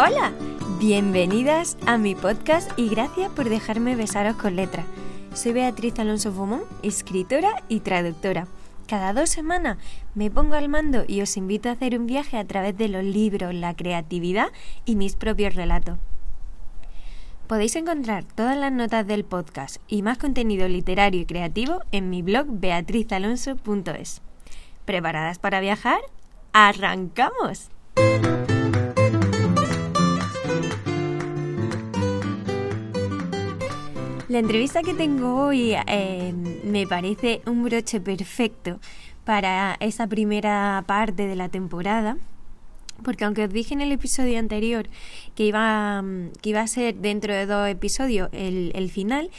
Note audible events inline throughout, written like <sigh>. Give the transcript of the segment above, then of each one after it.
Hola, bienvenidas a mi podcast y gracias por dejarme besaros con letras. Soy Beatriz Alonso Fumón, escritora y traductora. Cada dos semanas me pongo al mando y os invito a hacer un viaje a través de los libros, la creatividad y mis propios relatos. Podéis encontrar todas las notas del podcast y más contenido literario y creativo en mi blog beatrizalonso.es. ¿Preparadas para viajar? ¡Arrancamos! La entrevista que tengo hoy eh, me parece un broche perfecto para esa primera parte de la temporada. Porque aunque os dije en el episodio anterior que iba, que iba a ser dentro de dos episodios el, el final,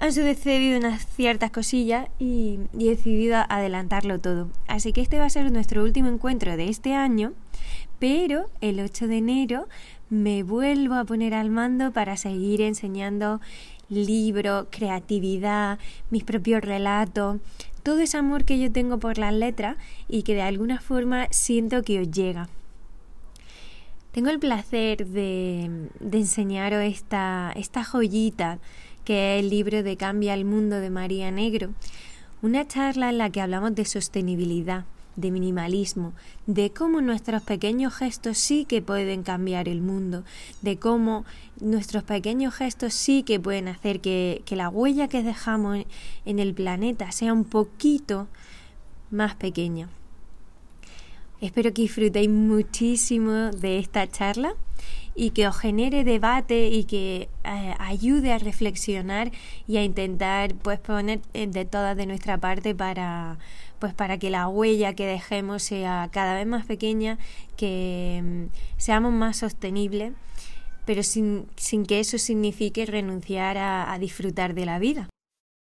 han sucedido unas ciertas cosillas y, he decidido adelantarlo todo. Así que este va a ser nuestro último encuentro de este año, pero el 8 de enero me vuelvo a poner al mando para seguir enseñando libro, creatividad, mis propios relatos, todo ese amor que yo tengo por las letras y que de alguna forma siento que os llega. Tengo el placer de, de enseñaros esta, esta joyita que es el libro de Cambia el Mundo de María Negro, una charla en la que hablamos de sostenibilidad, de minimalismo, de cómo nuestros pequeños gestos sí que pueden cambiar el mundo, de cómo nuestros pequeños gestos sí que pueden hacer que, que la huella que dejamos en el planeta sea un poquito más pequeña. Espero que disfrutéis muchísimo de esta charla y que os genere debate y que eh, ayude a reflexionar y a intentar pues poner eh, de todas de nuestra parte para pues para que la huella que dejemos sea cada vez más pequeña, que mm, seamos más sostenibles, pero sin, sin, que eso signifique renunciar a, a disfrutar de la vida.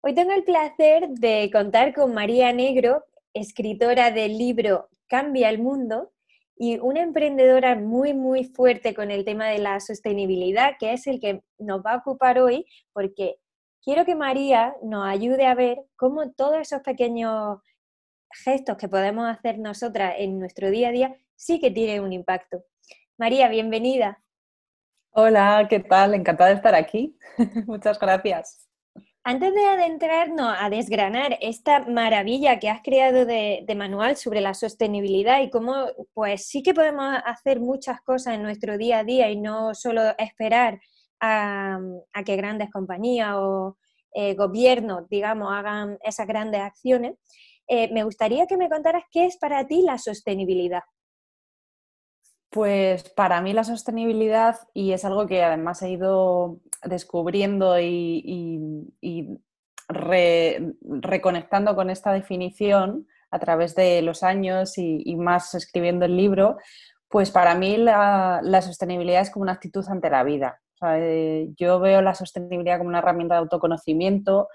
Hoy tengo el placer de contar con María Negro, escritora del libro Cambia el Mundo, y una emprendedora muy, muy fuerte con el tema de la sostenibilidad, que es el que nos va a ocupar hoy, porque quiero que María nos ayude a ver cómo todos esos pequeños gestos que podemos hacer nosotras en nuestro día a día sí que tienen un impacto. María, bienvenida. Hola, ¿qué tal? Encantada de estar aquí. <laughs> Muchas gracias. Antes de adentrarnos a desgranar esta maravilla que has creado de, manual sobre la sostenibilidad y cómo pues sí que podemos hacer muchas cosas en nuestro día a día y no solo esperar a, que grandes compañías o eh, gobiernos, digamos, hagan esas grandes acciones, eh, me gustaría que me contaras qué es para ti la sostenibilidad. Pues para mí la sostenibilidad, y es algo que además he ido descubriendo y, reconectando con esta definición a través de los años y, más escribiendo el libro, pues para mí la, sostenibilidad es como una actitud ante la vida. Eh, yo veo la sostenibilidad como una herramienta de autoconocimiento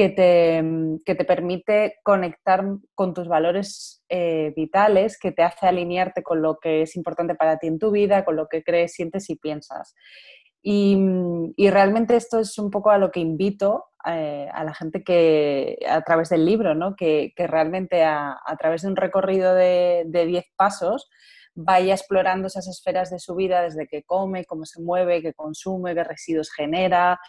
que te, que te permite conectar con tus valores eh, vitales, que te hace alinearte con lo que es importante para ti en tu vida, con lo que crees, sientes y piensas. Y, realmente esto es un poco a lo que invito eh, a la gente que, a través del libro, ¿no? que, que realmente a, a, través de un recorrido de 10 pasos vaya explorando esas esferas de su vida desde que come, cómo se mueve, qué consume, qué residuos genera,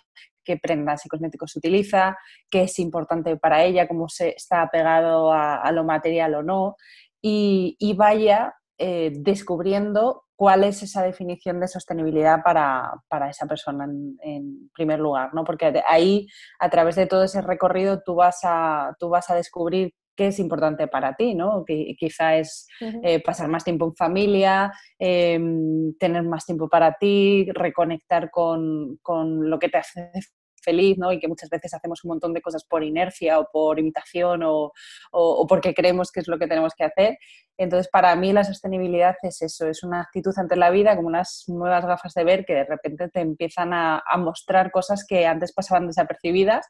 qué prendas y cosméticos utiliza, qué es importante para ella, cómo se está apegado a, lo material o no, y, vaya eh, descubriendo cuál es esa definición de sostenibilidad para, esa persona en, primer lugar, ¿no? Porque ahí, a través de todo ese recorrido, tú vas a, tú vas a descubrir qué es importante para ti, ¿no? Que quizá es eh, pasar más tiempo en familia, em, tener más tiempo para ti, reconectar con, con, lo que te hace feliz, ¿no? Y que muchas veces hacemos un montón de cosas por inercia o por imitación o, o, porque creemos que es lo que tenemos que hacer. Entonces, para mí la sostenibilidad es eso, es una actitud ante la vida, como unas nuevas gafas de ver que de repente te empiezan a, mostrar cosas que antes pasaban desapercibidas,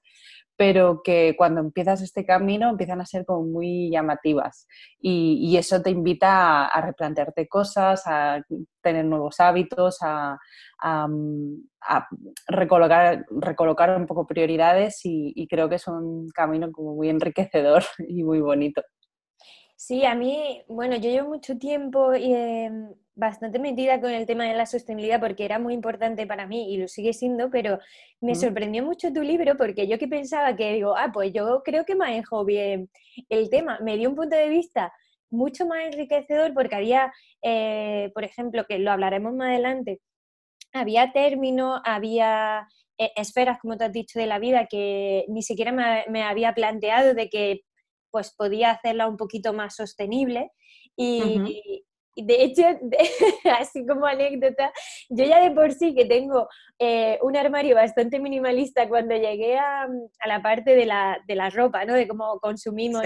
pero que cuando empiezas este camino empiezan a ser como muy llamativas y, eso te invita a, replantearte cosas, a tener nuevos hábitos, a, recolocar, recolocar un poco prioridades y, creo que es un camino como muy enriquecedor <laughs> y muy bonito. Sí, a mí, bueno, yo llevo mucho tiempo y, em, bastante metida con el tema de la sostenibilidad porque era muy importante para mí y lo sigue siendo, pero me sorprendió mucho tu libro porque yo que pensaba que digo, ah, pues yo creo que manejo bien el tema. Me dio un punto de vista mucho más enriquecedor porque había, eh, por ejemplo, que lo hablaremos más adelante, había términos, había eh, esferas, como te has dicho, de la vida que ni siquiera me, me había planteado de que pues podía hacerla un poquito más sostenible. Y, de hecho, <laughs> así como anécdota, yo ya de por sí que tengo eh, un armario bastante minimalista cuando llegué a, la parte de la, de la, ropa, ¿no? De cómo consumimos.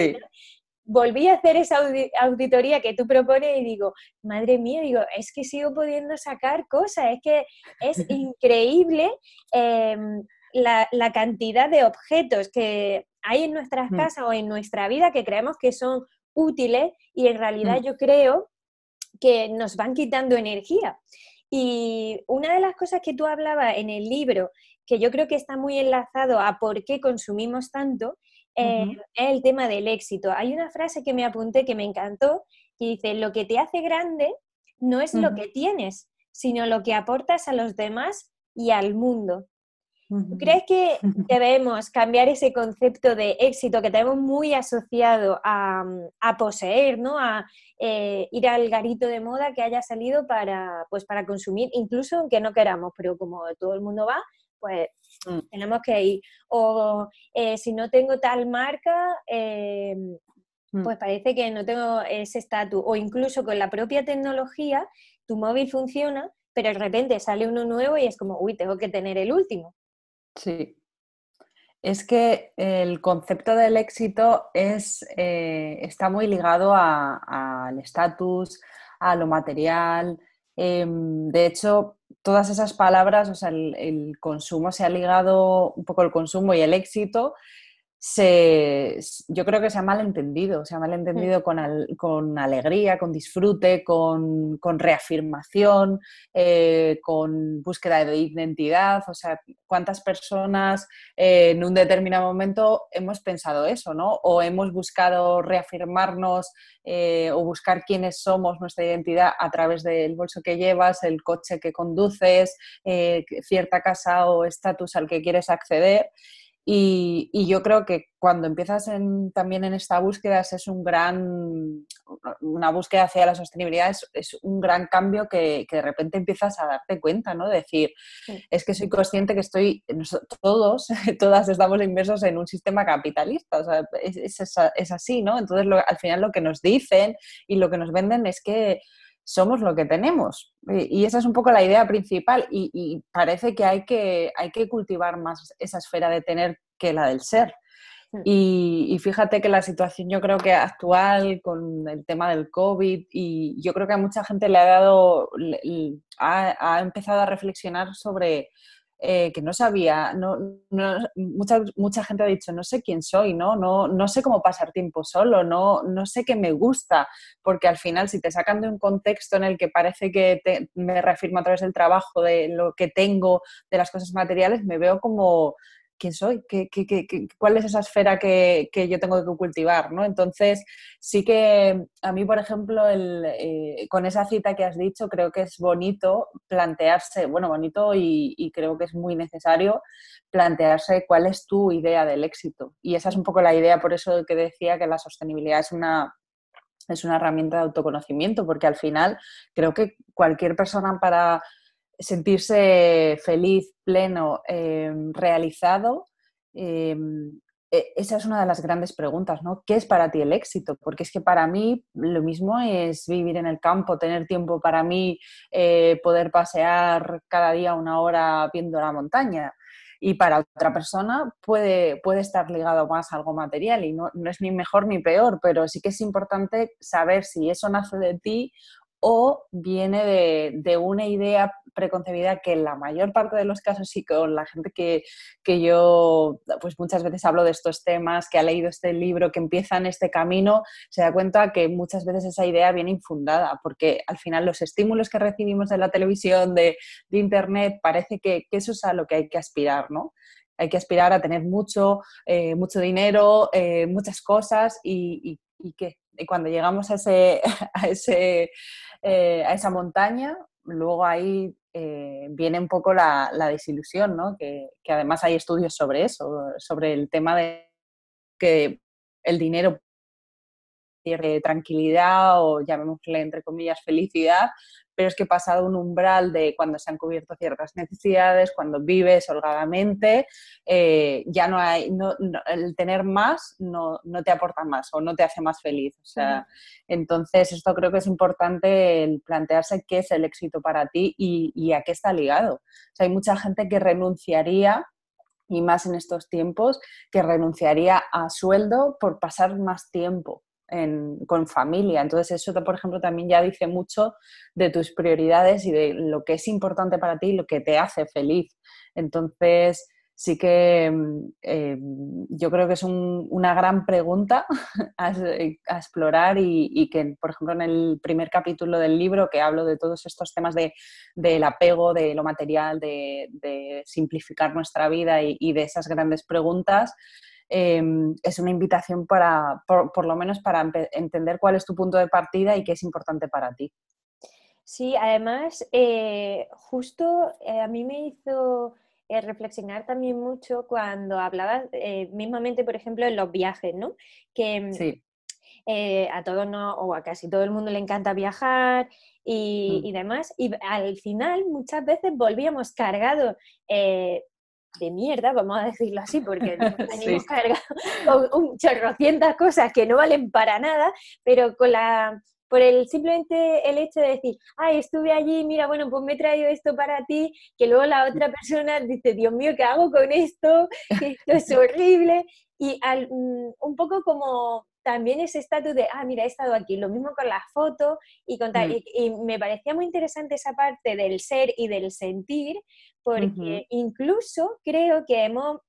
Volví a hacer esa auditoría que tú propones y digo, madre mía, digo, es que sigo pudiendo sacar cosas, es que es <laughs> increíble em, la, la, cantidad de objetos que hay en nuestras mm. casas o en nuestra vida que creemos que son útiles y en realidad mm. yo creo que nos van quitando energía. Y una de las cosas que tú hablabas en el libro, que yo creo que está muy enlazado a por qué consumimos tanto, eh, es el tema del éxito. Hay una frase que me apunté que me encantó, que dice, lo que te hace grande no es lo que tienes, sino lo que aportas a los demás y al mundo. ¿Tú crees que <laughs> debemos cambiar ese concepto de éxito que tenemos muy asociado a, poseer, ¿no? a eh, ir al garito de moda que haya salido para, pues, para consumir, incluso aunque no queramos, pero como todo el mundo va, pues mm. tenemos que ir. O eh, si no tengo tal marca, eh, mm. pues parece que no tengo ese estatus. O incluso con la propia tecnología, tu móvil funciona, pero de repente sale uno nuevo y es como, uy, tengo que tener el último. Sí. Es que el concepto del éxito es, eh, está muy ligado al estatus, a lo material. Em, de hecho, todas esas palabras, o sea, el, el, consumo se ha ligado un poco el consumo y el éxito se, yo creo que se ha malentendido, se ha malentendido con, con alegría, con disfrute, con, reafirmación, eh, con búsqueda de identidad. O sea, ¿cuántas personas eh, en un determinado momento hemos pensado eso, ¿no? O hemos buscado reafirmarnos eh, o buscar quiénes somos, nuestra identidad a través del bolso que llevas, el coche que conduces, cierta casa o estatus al que quieres acceder. Y, yo creo que cuando empiezas también en esta búsqueda es un gran, una búsqueda hacia la sostenibilidad es, un gran cambio que, de repente empiezas a darte cuenta, ¿no? Decir, es que soy consciente que estoy, todos, <laughs> todas estamos inmersos en un sistema capitalista, o sea, es, es, así, ¿no? Entonces al final lo que nos dicen y lo que nos venden es que somos lo que tenemos. Y esa es un poco la idea principal y, parece que hay, que hay que cultivar más esa esfera de tener que la del ser. Y, fíjate que la situación yo creo que actual con el tema del COVID y yo creo que a mucha gente le ha dado, ha empezado a reflexionar sobre eh, que no sabía, no, mucha, mucha gente ha dicho, no sé quién soy, ¿no? No, no sé cómo pasar tiempo solo, no, no sé qué me gusta, porque al final si te sacan de un contexto en el que parece que me reafirmo a través del trabajo, de lo que tengo, de las cosas materiales, me veo como quién soy, ¿Qué, qué, qué, cuál es esa esfera que, yo tengo que cultivar, ¿no? Entonces, sí que a mí, por ejemplo, el, eh, con esa cita que has dicho, creo que es bonito plantearse, bueno, bonito y, creo que es muy necesario plantearse cuál es tu idea del éxito. Y esa es un poco la idea, por eso que decía que la sostenibilidad es una, es una herramienta de autoconocimiento, porque al final creo que cualquier persona para sentirse feliz, pleno, em, realizado, em, e, esa es una de las grandes preguntas, ¿no? ¿Qué es para ti el éxito? Porque es que para mí lo mismo es vivir en el campo, tener tiempo para mí, eh, poder pasear cada día una hora viendo la montaña. Y para otra persona puede, puede estar ligado más a algo material y no, no es ni mejor ni peor, pero sí que es importante saber si eso nace de ti o viene de, una idea preconcebida que en la mayor parte de los casos y con la gente que, yo pues muchas veces hablo de estos temas, que ha leído este libro, que empieza en este camino, se da cuenta que muchas veces esa idea viene infundada, porque al final los estímulos que recibimos de la televisión, de, Internet, parece que, eso es a lo que hay que aspirar, ¿no? Hay que aspirar a tener mucho, eh, mucho dinero, eh, muchas cosas y, qué? Y cuando llegamos a, ese, <laughs> a, ese, eh, a esa montaña, luego ahí eh, viene un poco la, la desilusión, ¿no? Que, que, además hay estudios sobre eso, sobre el tema de que el dinero pierde tranquilidad o llamémosle entre comillas felicidad, pero es que pasado un umbral de cuando se han cubierto ciertas necesidades, cuando vives holgadamente, eh, ya no hay, no, el tener más no, no, te aporta más o no te hace más feliz. O sea, entonces esto creo que es importante el plantearse qué es el éxito para ti y, y a qué está ligado. O sea, hay mucha gente que renunciaría y más en estos tiempos, que renunciaría a sueldo por pasar más tiempo con familia. Entonces eso, por ejemplo, también ya dice mucho de tus prioridades y de lo que es importante para ti y lo que te hace feliz. Entonces sí que mm, eh, yo creo que es una gran pregunta <laughs> a, explorar y, que, por ejemplo, en el primer capítulo del libro que hablo de todos estos temas de, del apego, de lo material, de, simplificar nuestra vida y de esas grandes preguntas, Em, es una invitación para, por, lo menos para entender cuál es tu punto de partida y qué es importante para ti. Sí, además, eh, justo eh, a mí me hizo eh, reflexionar también mucho cuando hablabas mismamente, por ejemplo, en los viajes, ¿no? Que mm, a todos no, o a casi todo el mundo le encanta viajar y, mm. y demás, y al final muchas veces volvíamos cargados de mierda, vamos a decirlo así, porque <laughs> tenemos cargado <laughs> un chorrocientas cosas que no valen para nada, pero con la por el simplemente el hecho de decir, ay, estuve allí, mira, bueno, pues me he traído esto para ti, que luego la otra persona dice, Dios mío, ¿qué hago con esto? Esto es <laughs> horrible. Y al, mm, un poco como también ese estatus de, ah, mira, he estado aquí, lo mismo con las fotos y con mm. y, me parecía muy interesante esa parte del ser y del sentir, porque incluso creo que hemos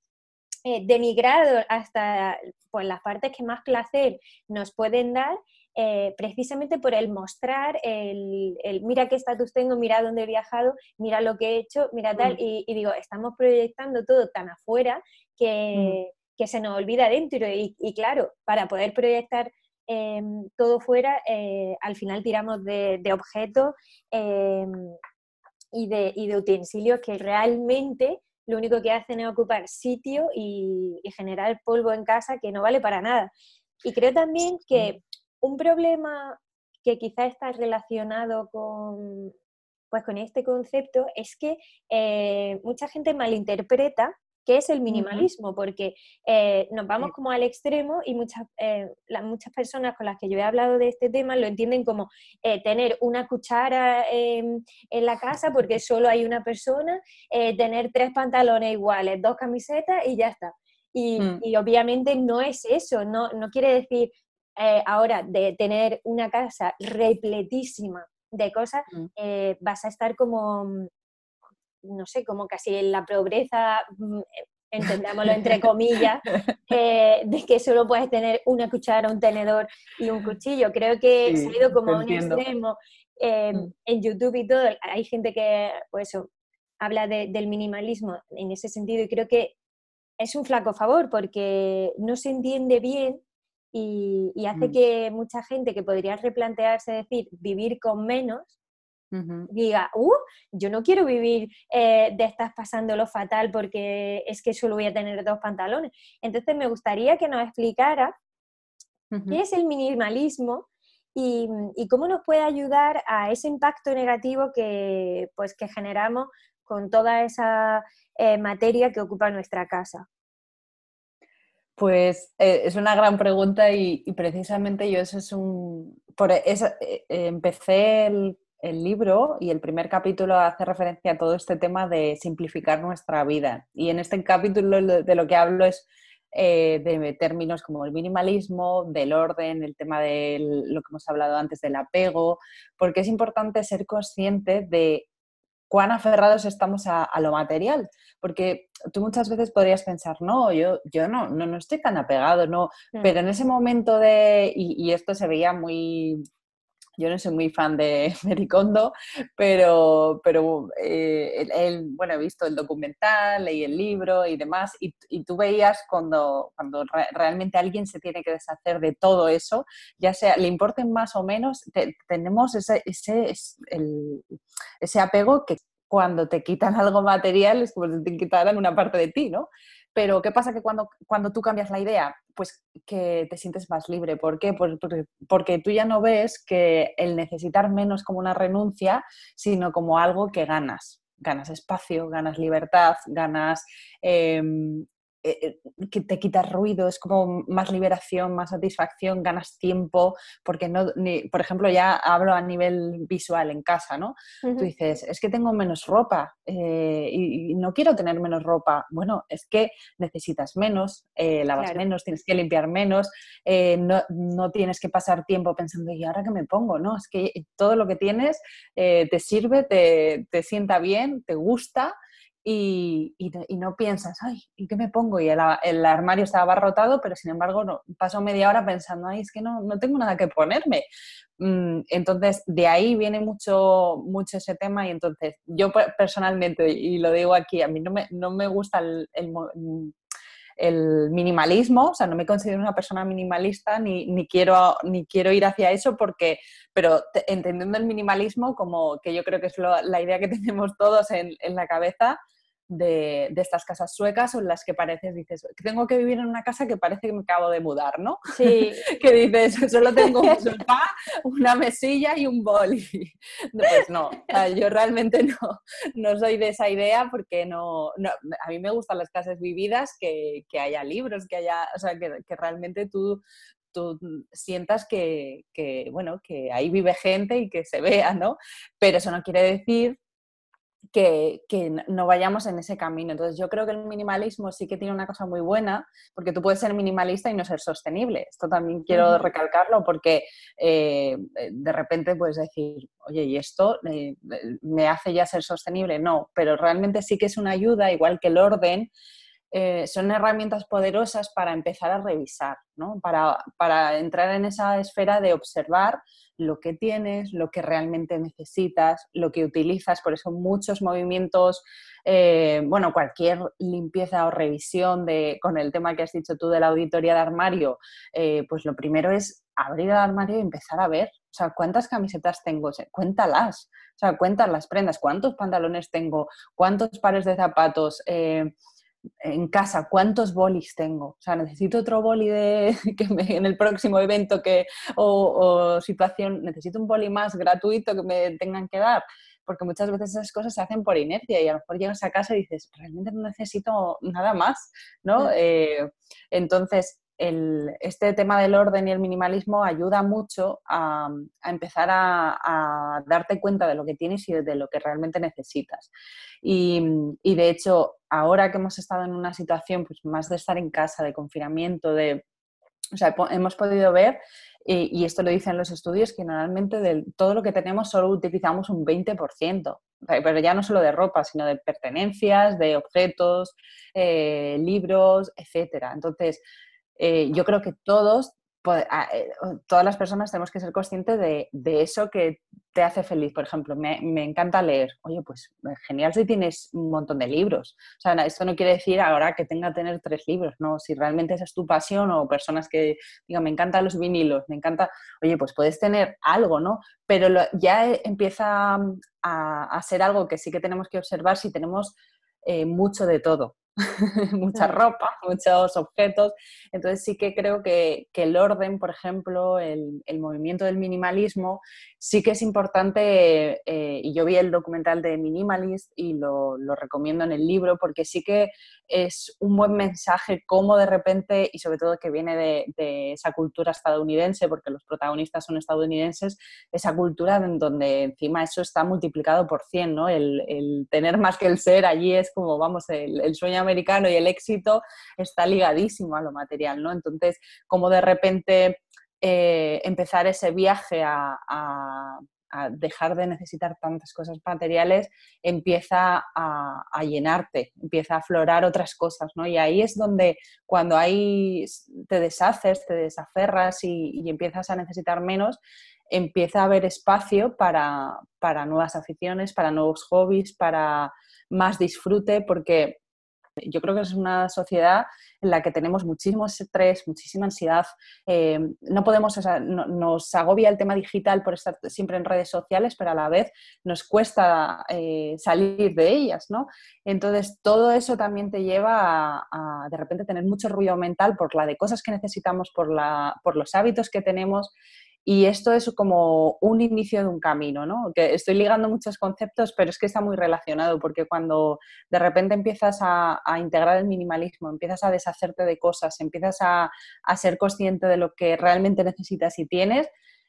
eh, denigrado hasta pues, las partes que más placer nos pueden dar eh, precisamente por el mostrar el, mira qué estatus tengo, mira dónde he viajado, mira lo que he hecho, mira tal, mm. y, digo, estamos proyectando todo tan afuera que, mm que se nos olvida dentro. Y, claro, para poder proyectar em, todo fuera, eh, al final tiramos de, objetos em, y, de, utensilios que realmente lo único que hacen es ocupar sitio y, generar polvo en casa que no vale para nada. Y creo también que un problema que quizá está relacionado con, pues con este concepto es que eh, mucha gente malinterpreta qué es el minimalismo, porque eh, nos vamos como al extremo y muchas, eh, las, muchas personas con las que yo he hablado de este tema lo entienden como eh, tener una cuchara en la casa porque solo hay una persona, tener tres pantalones iguales, dos camisetas y ya está. Y, mm. y obviamente no es eso, no, no quiere decir ahora de tener una casa repletísima de cosas, mm. vas a estar como no sé, como casi en la pobreza, mm, entendámoslo entre <laughs> comillas, eh, de que solo puedes tener una cuchara, un tenedor y un cuchillo. Creo que se ha ido como a un extremo. Eh, mm. En YouTube y todo, hay gente que, pues eso, habla del minimalismo en ese sentido y creo que es un flaco favor porque no se entiende bien y, hace mm. que mucha gente que podría replantearse decir vivir con menos, diga, uh, yo no quiero vivir eh, de estas pasándolo fatal porque es que solo voy a tener dos pantalones. Entonces me gustaría que nos explicara qué es el minimalismo y, cómo nos puede ayudar a ese impacto negativo que, pues, que generamos con toda esa eh, materia que ocupa nuestra casa. Pues eh, es una gran pregunta y, precisamente yo eso es un... Por eso, empecé el el libro y el primer capítulo hace referencia a todo este tema de simplificar nuestra vida. Y en este capítulo de lo que hablo es eh, de términos como el minimalismo, del orden, el tema de lo que hemos hablado antes del apego, porque es importante ser consciente de cuán aferrados estamos a, lo material, porque tú muchas veces podrías pensar, no, yo, yo no, no, no estoy tan apegado, no, mm. pero en ese momento de, y, y esto se veía muy yo no soy muy fan de <laughs> Mericondo, pero, pero eh, él, bueno, he visto el documental, leí el libro y demás, y, tú veías cuando, cuando realmente alguien se tiene que deshacer de todo eso, ya sea, le importen más o menos, tenemos ese, ese, ese apego que cuando te quitan <laughs> algo material es como si te quitaran una parte de ti, ¿no? Pero ¿qué pasa que cuando, cuando tú cambias la idea? Pues que te sientes más libre. ¿Por qué? Porque, tú ya no ves que el necesitar menos como una renuncia, sino como algo que ganas. Ganas espacio, ganas libertad, ganas em, eh, que te quitas ruido, es como más liberación, más satisfacción, ganas tiempo, porque no, por ejemplo, ya hablo a nivel visual en casa, ¿no? Tú dices, es que tengo menos ropa eh, y, no quiero tener menos ropa. Bueno, es que necesitas menos, lavas menos, tienes que limpiar menos, no, tienes que pasar tiempo pensando, ¿y ahora qué me pongo? No, es que todo lo que tienes te sirve, te, te sienta bien, te gusta y, no piensas, ay, ¿y qué me pongo? Y el, armario estaba abarrotado, pero sin embargo no, paso media hora pensando, ay, es que no, no tengo nada que ponerme. Mm, entonces, de ahí viene mucho, mucho ese tema y entonces yo personalmente, y lo digo aquí, a mí no me, no me gusta el, el minimalismo, o sea, no me considero una persona minimalista ni, ni, quiero, ni quiero ir hacia eso porque, pero entendiendo el minimalismo como que yo creo que es la idea que <laughs> tenemos todos en la cabeza, de, estas casas suecas o en las que pareces, dices, tengo que vivir en una casa que parece que me acabo de mudar, ¿no? Sí. <laughs> que dices, solo tengo un sofá, una mesilla y un boli. pues no, yo realmente no, no soy de esa idea porque no, a mí me gustan las casas vividas, que, haya libros, que haya, o sea, que, que realmente tú, tú sientas que, que, bueno, que ahí vive gente y que se vea, ¿no? Pero eso no quiere decir que, no vayamos en ese camino. Entonces yo creo que el minimalismo sí que tiene una cosa muy buena, porque tú puedes ser minimalista y no ser sostenible. Esto también quiero recalcarlo porque eh, de repente puedes decir, oye, ¿y esto eh, me hace ya ser sostenible? No, pero realmente sí que es una ayuda, igual que el orden. Eh, son herramientas poderosas para empezar a revisar, ¿no? para, para entrar en esa esfera de observar lo que tienes, lo que realmente necesitas, lo que utilizas. Por eso muchos movimientos, eh, bueno, cualquier limpieza o revisión de, con el tema que has dicho tú de la auditoría de armario, eh, pues lo primero es abrir el armario y empezar a ver, o sea, cuántas camisetas tengo, cuéntalas, o sea, cuéntas las prendas, cuántos pantalones tengo, cuántos pares de zapatos. En casa cuántos bolis tengo. O sea, necesito otro boli de, <laughs> que en el próximo evento que, o, situación, necesito un boli más gratuito que me tengan que dar. Porque muchas veces esas cosas se hacen por inercia y a lo mejor llegas a casa y dices, realmente no necesito nada más, ¿no? Eh, entonces, este tema del orden y el minimalismo ayuda mucho a, empezar a, darte cuenta de lo que tienes y de lo que realmente necesitas. Y, de hecho, ahora que hemos estado en una situación pues, más de estar en casa, de confinamiento, de, o sea, hemos podido ver, y, esto lo dicen los estudios, que normalmente de todo lo que tenemos solo utilizamos un 20%, pero ya no solo de ropa, sino de pertenencias, de objetos, eh, libros, etc. Entonces, eh, yo creo que todos, ah, eh, todas las personas tenemos que ser conscientes de, eso que te hace feliz. Por ejemplo, me, encanta leer. Oye, pues eh, genial si tienes un montón de libros. O sea, esto no quiere decir ahora que tenga que tener tres libros, ¿no? Si realmente esa es tu pasión o personas que digan, me encantan los vinilos, me encanta, oye, pues puedes tener algo, ¿no? Pero ya empieza a, ser algo que sí que tenemos que observar si tenemos mucho de todo. <laughs> mucha ropa, muchos objetos. Entonces sí que creo que, el orden, por ejemplo, el, movimiento del minimalismo, sí que es importante, eh, y yo vi el documental de Minimalist y lo, recomiendo en el libro, porque sí que es un buen mensaje cómo de repente, y sobre todo que viene de, esa cultura estadounidense, porque los protagonistas son estadounidenses, esa cultura en donde encima eso está multiplicado por 100, ¿no? El, tener más que el ser allí es como, vamos, el, el sueño y el éxito está ligadísimo a lo material, ¿no? Entonces, como de repente eh, empezar ese viaje a, dejar de necesitar tantas cosas materiales, empieza a, llenarte, empieza a aflorar otras cosas, ¿no? Y ahí es donde cuando ahí te deshaces, te desaferras y, empiezas a necesitar menos, empieza a haber espacio para nuevas aficiones, para nuevos hobbies, para más disfrute, porque yo creo que es una sociedad en la que tenemos muchísimo estrés, muchísima ansiedad. Eh, no podemos, nos agobia el tema digital por estar siempre en redes sociales, pero a la vez nos cuesta eh, salir de ellas, ¿no? Entonces, todo eso también te lleva a, de repente tener mucho ruido mental por la de cosas que necesitamos, por, la, por los hábitos que tenemos y esto es como un inicio de un camino, ¿no? Que estoy ligando muchos conceptos, pero es que está muy relacionado, porque cuando de repente empiezas a, integrar el minimalismo, empiezas a deshacerte de cosas, empiezas a, ser consciente de lo que realmente necesitas y tienes,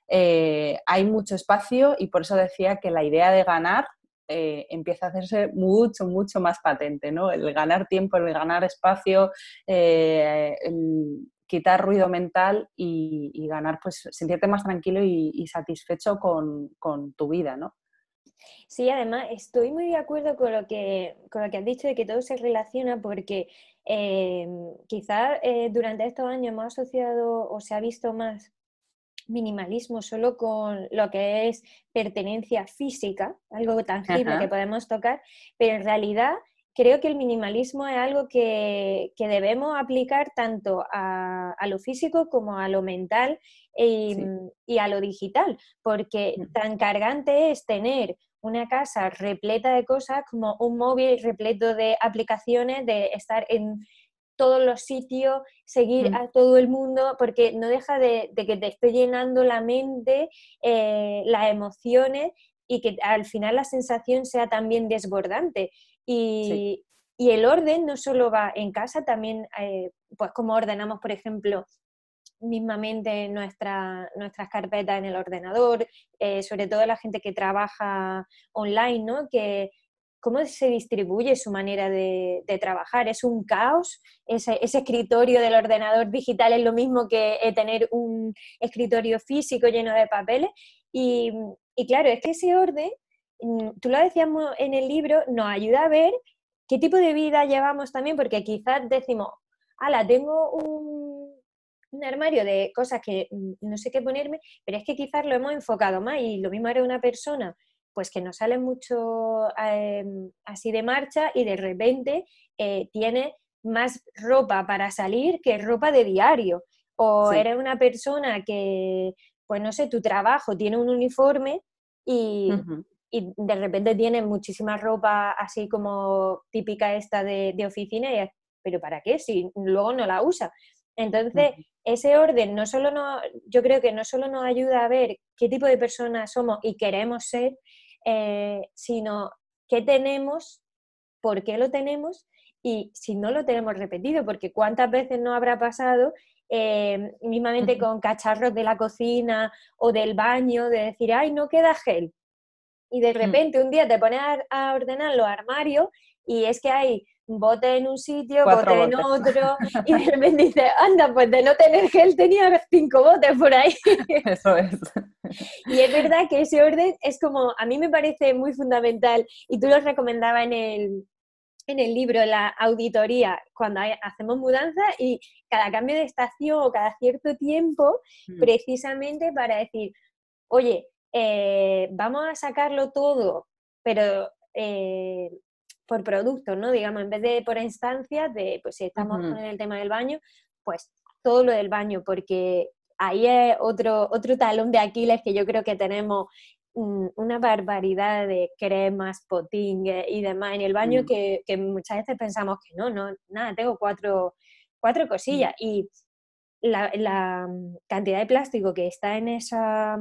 eh, hay mucho espacio y por eso decía que la idea de ganar eh, empieza a hacerse mucho, mucho más patente, ¿no? El ganar tiempo, el ganar espacio, eh, el, quitar ruido mental y, ganar, pues sentirte más tranquilo y, satisfecho con, tu vida, ¿no? Sí, además estoy muy de acuerdo con lo que, con lo que has dicho de que todo se relaciona porque eh, quizás eh, durante estos años hemos asociado o se ha visto más minimalismo solo con lo que es pertenencia física, algo tangible que podemos tocar, pero en realidad creo que el minimalismo es algo que, debemos aplicar tanto a, lo físico como a lo mental y, a lo digital, porque mm. tan cargante es tener una casa repleta de cosas como un móvil repleto de aplicaciones, de estar en todos los sitios, seguir mm. a todo el mundo, porque no deja de, que te esté llenando la mente, eh, las emociones y que al final la sensación sea también desbordante. Y, el orden no solo va en casa, también, eh, pues como ordenamos, por ejemplo, mismamente nuestra, nuestras carpetas en el ordenador, eh, sobre todo la gente que trabaja online, ¿no? Que, ¿Cómo se distribuye su manera de, trabajar? ¿Es un caos? ¿Ese, ¿Ese, escritorio del ordenador digital es lo mismo que tener un escritorio físico lleno de papeles? Y, y claro, es que ese orden Mm, tú lo decíamos en el libro, nos ayuda a ver qué tipo de vida llevamos también, porque quizás decimos, ala, tengo un, armario de cosas que mm, no sé qué ponerme, pero es que quizás lo hemos enfocado más y lo mismo era una persona pues que no sale mucho em, así de marcha y de repente eh, tiene más ropa para salir que ropa de diario. O eres una persona que, pues no sé, tu trabajo tiene un uniforme y, y de repente tiene muchísima ropa así como típica esta de, oficina, y pero ¿para qué? Si luego no la usa. Entonces, ese orden no solo no, yo creo que no solo nos ayuda a ver qué tipo de personas somos y queremos ser, eh, sino qué tenemos, por qué lo tenemos y si no lo tenemos repetido, porque cuántas veces no habrá pasado eh, mismamente con cacharros de la cocina o del baño, de decir, ay, no queda gel y de mm. repente un día te pones a, ordenar los armarios y es que hay bote en un sitio, bote en otro, <laughs> y de repente dices, anda, pues de no tener gel tenía cinco botes por ahí. <laughs> Eso es. Y es verdad que ese orden es como, a mí me parece muy fundamental, y tú lo recomendabas en el, en el libro, la auditoría, cuando hacemos mudanza y cada cambio de estación o cada cierto tiempo, mm. precisamente para decir, oye, eh, vamos a sacarlo todo, pero eh, por producto, ¿no? Digamos, en vez de por instancias, de, pues si estamos con el tema del baño, pues todo lo del baño, porque ahí es otro, otro talón de Aquiles que yo creo que tenemos una barbaridad de cremas, potingues y demás en el baño mm. que, muchas veces pensamos que no, no, nada, tengo cuatro, cuatro mm. cosillas y la, la, cantidad de plástico que está en esa,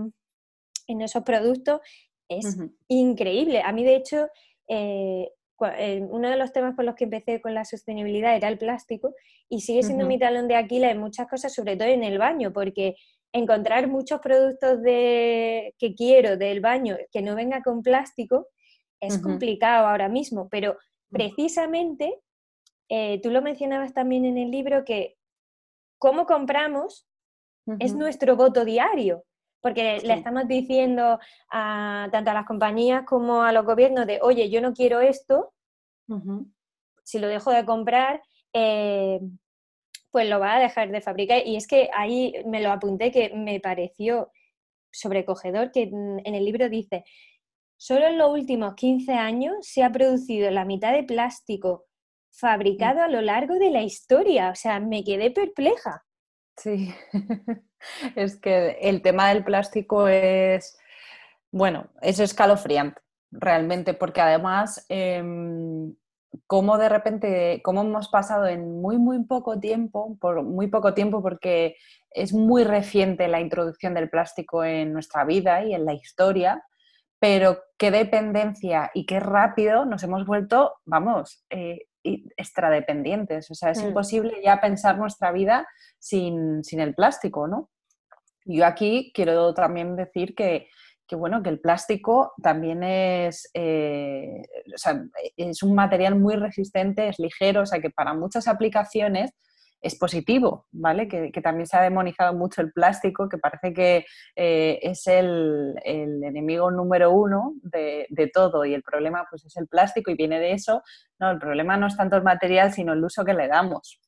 en esos productos es increíble. A mí, de hecho, eh, eh, uno de los temas por los que empecé con la sostenibilidad era el plástico y sigue siendo mi talón de Aquiles en muchas cosas, sobre todo en el baño, porque encontrar muchos productos de, que quiero del baño que no venga con plástico es complicado ahora mismo, pero precisamente, eh, tú lo mencionabas también en el libro, que cómo compramos es nuestro voto diario porque le estamos diciendo a, tanto a las compañías como a los gobiernos de, oye, yo no quiero esto, si lo dejo de comprar, eh, pues lo va a dejar de fabricar. Y es que ahí me lo apunté que me pareció sobrecogedor que en el libro dice, solo en los últimos 15 años se ha producido la mitad de plástico fabricado a lo largo de la historia. O sea, me quedé perpleja. Sí, <laughs> es que el tema del plástico es, bueno, es escalofriante realmente, porque además, eh, cómo de repente, cómo hemos pasado en muy, muy poco tiempo, por muy poco tiempo, porque es muy reciente la introducción del plástico en nuestra vida y en la historia, pero qué dependencia y qué rápido nos hemos vuelto, vamos, eh, extradependientes. O sea, es mm. imposible ya pensar nuestra vida sin, el plástico, ¿no? Yo aquí quiero también decir que, bueno, que el plástico también es, eh, es un material muy resistente, es ligero, o sea que para muchas aplicaciones es positivo, ¿vale? Que, también se ha demonizado mucho el plástico, que parece que eh, es el, enemigo número uno de, todo y el problema pues es el plástico y viene de eso. No, el problema no es tanto el material, sino el uso que le damos.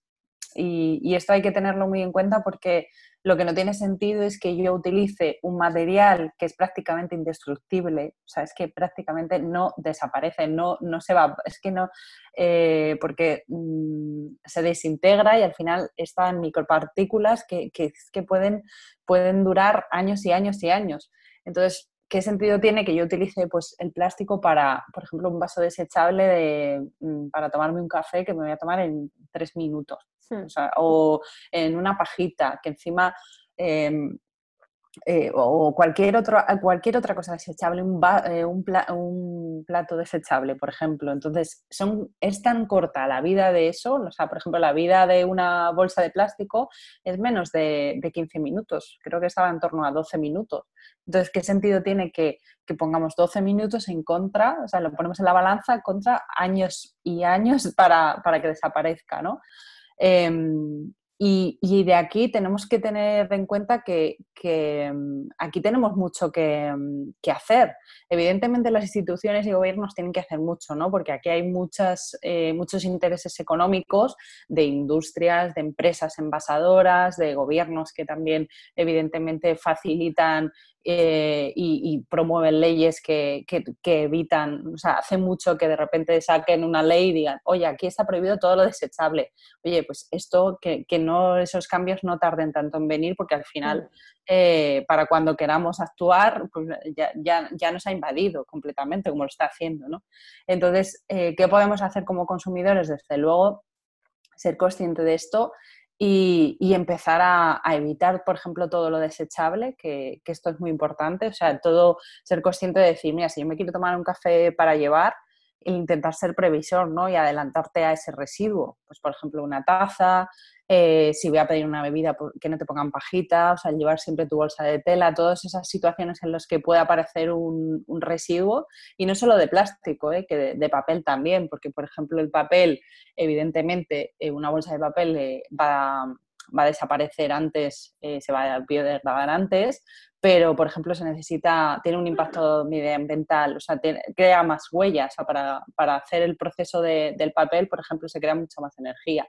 y esto hay que tenerlo muy en cuenta porque lo que no tiene sentido es que yo utilice un material que es prácticamente indestructible, o sea, es que prácticamente no desaparece, no, no se va, es que no, eh, porque mm, se desintegra y al final están micropartículas que, que, que pueden, pueden durar años y años y años. Entonces, ¿qué sentido tiene que yo utilice pues, el plástico para, por ejemplo, un vaso desechable de, mm, para tomarme un café que me voy a tomar en tres minutos? Hmm. O, en una pajita, que encima... Em, eh, o cualquier, otro, cualquier otra cosa desechable, un, eh, un, plato desechable, por ejemplo. Entonces, son, es tan corta la vida de eso, o sea, por ejemplo, la vida de una bolsa de plástico es menos de, de 15 minutos, creo que estaba en torno a 12 minutos. Entonces, ¿qué sentido tiene que, pongamos 12 minutos en contra, o sea, lo ponemos en la balanza contra años y años <laughs> para, que desaparezca, ¿no? Em, y, de aquí tenemos que tener en cuenta que, mm, aquí tenemos mucho mm, que, hacer. Evidentemente las instituciones y gobiernos tienen que hacer mucho, ¿no? porque aquí hay muchas, eh, muchos intereses económicos de industrias, de empresas envasadoras, de gobiernos que también evidentemente facilitan eh, y, promueven leyes que, evitan, o sea, hace mucho que de repente saquen una ley y digan, oye, aquí está prohibido todo lo desechable. Oye, pues esto, que, no esos cambios no tarden tanto en venir porque al final, eh, para cuando queramos actuar, pues ya, ya, nos ha invadido completamente como lo está haciendo, ¿no? Entonces, eh, ¿qué podemos hacer como consumidores? Desde luego, ser consciente de esto y, empezar a, evitar, por ejemplo, todo lo desechable, que, esto es muy importante, o sea, todo ser consciente de decir, mira, si yo me quiero tomar un café para llevar, e intentar ser previsor, ¿no? Y adelantarte a ese residuo, pues por ejemplo, una taza, eh, si voy a pedir una bebida, pues, que no te pongan pajita, o sea, llevar siempre tu bolsa de tela, todas esas situaciones en las que puede aparecer un, residuo, y no solo de plástico, eh, que de, papel también, porque por ejemplo el papel, evidentemente, eh, una bolsa de papel va, va, a desaparecer antes, se va a biodegradar antes, pero por ejemplo se necesita, tiene un impacto medioambiental, o sea, crea más huellas, para, para, hacer el proceso del papel, por ejemplo, se crea mucha más energía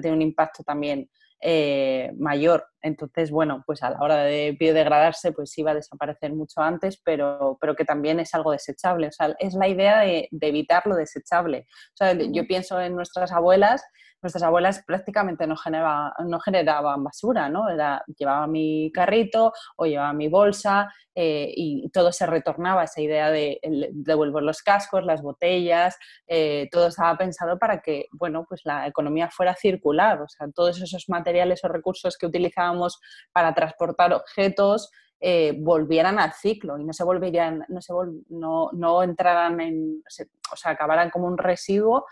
tiene un impacto también eh, mayor. Entonces, bueno, pues a la hora de biodegradarse, pues va a desaparecer mucho antes, pero, pero que también es algo desechable. O sea, es la idea de, evitar lo desechable. O sea, yo pienso en nuestras abuelas nuestras abuelas prácticamente no, no generaban basura, ¿no? Era, llevaba mi carrito o llevaba mi bolsa eh, y todo se retornaba, esa idea de devolver los cascos, las botellas, eh, todo estaba pensado para que, bueno, pues la economía fuera circular, o sea, todos esos materiales o recursos que para transportar objetos, eh, volvieran al ciclo y no se volverían, no, se no, no entraran en, o sea, acabaran como un residuo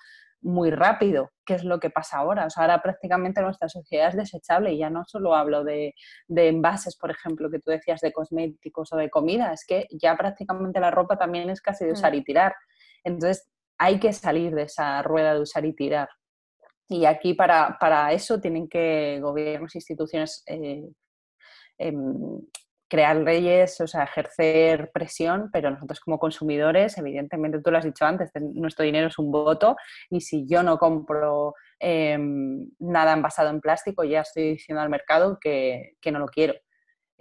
muy rápido, que es lo que pasa ahora. O sea, ahora prácticamente nuestra sociedad es desechable y ya no solo hablo de, envases, por ejemplo, que tú decías de cosméticos o de comida, es que ya prácticamente la ropa también es casi de usar mm. y tirar. Entonces, hay que salir de esa rueda de usar y tirar. Y aquí para, eso tienen que gobiernos instituciones eh, em, crear leyes, o sea, ejercer presión, pero nosotros como consumidores, evidentemente, tú lo has dicho antes, nuestro dinero es un voto y si yo no compro em, nada envasado en plástico, ya estoy diciendo al mercado que, no lo quiero.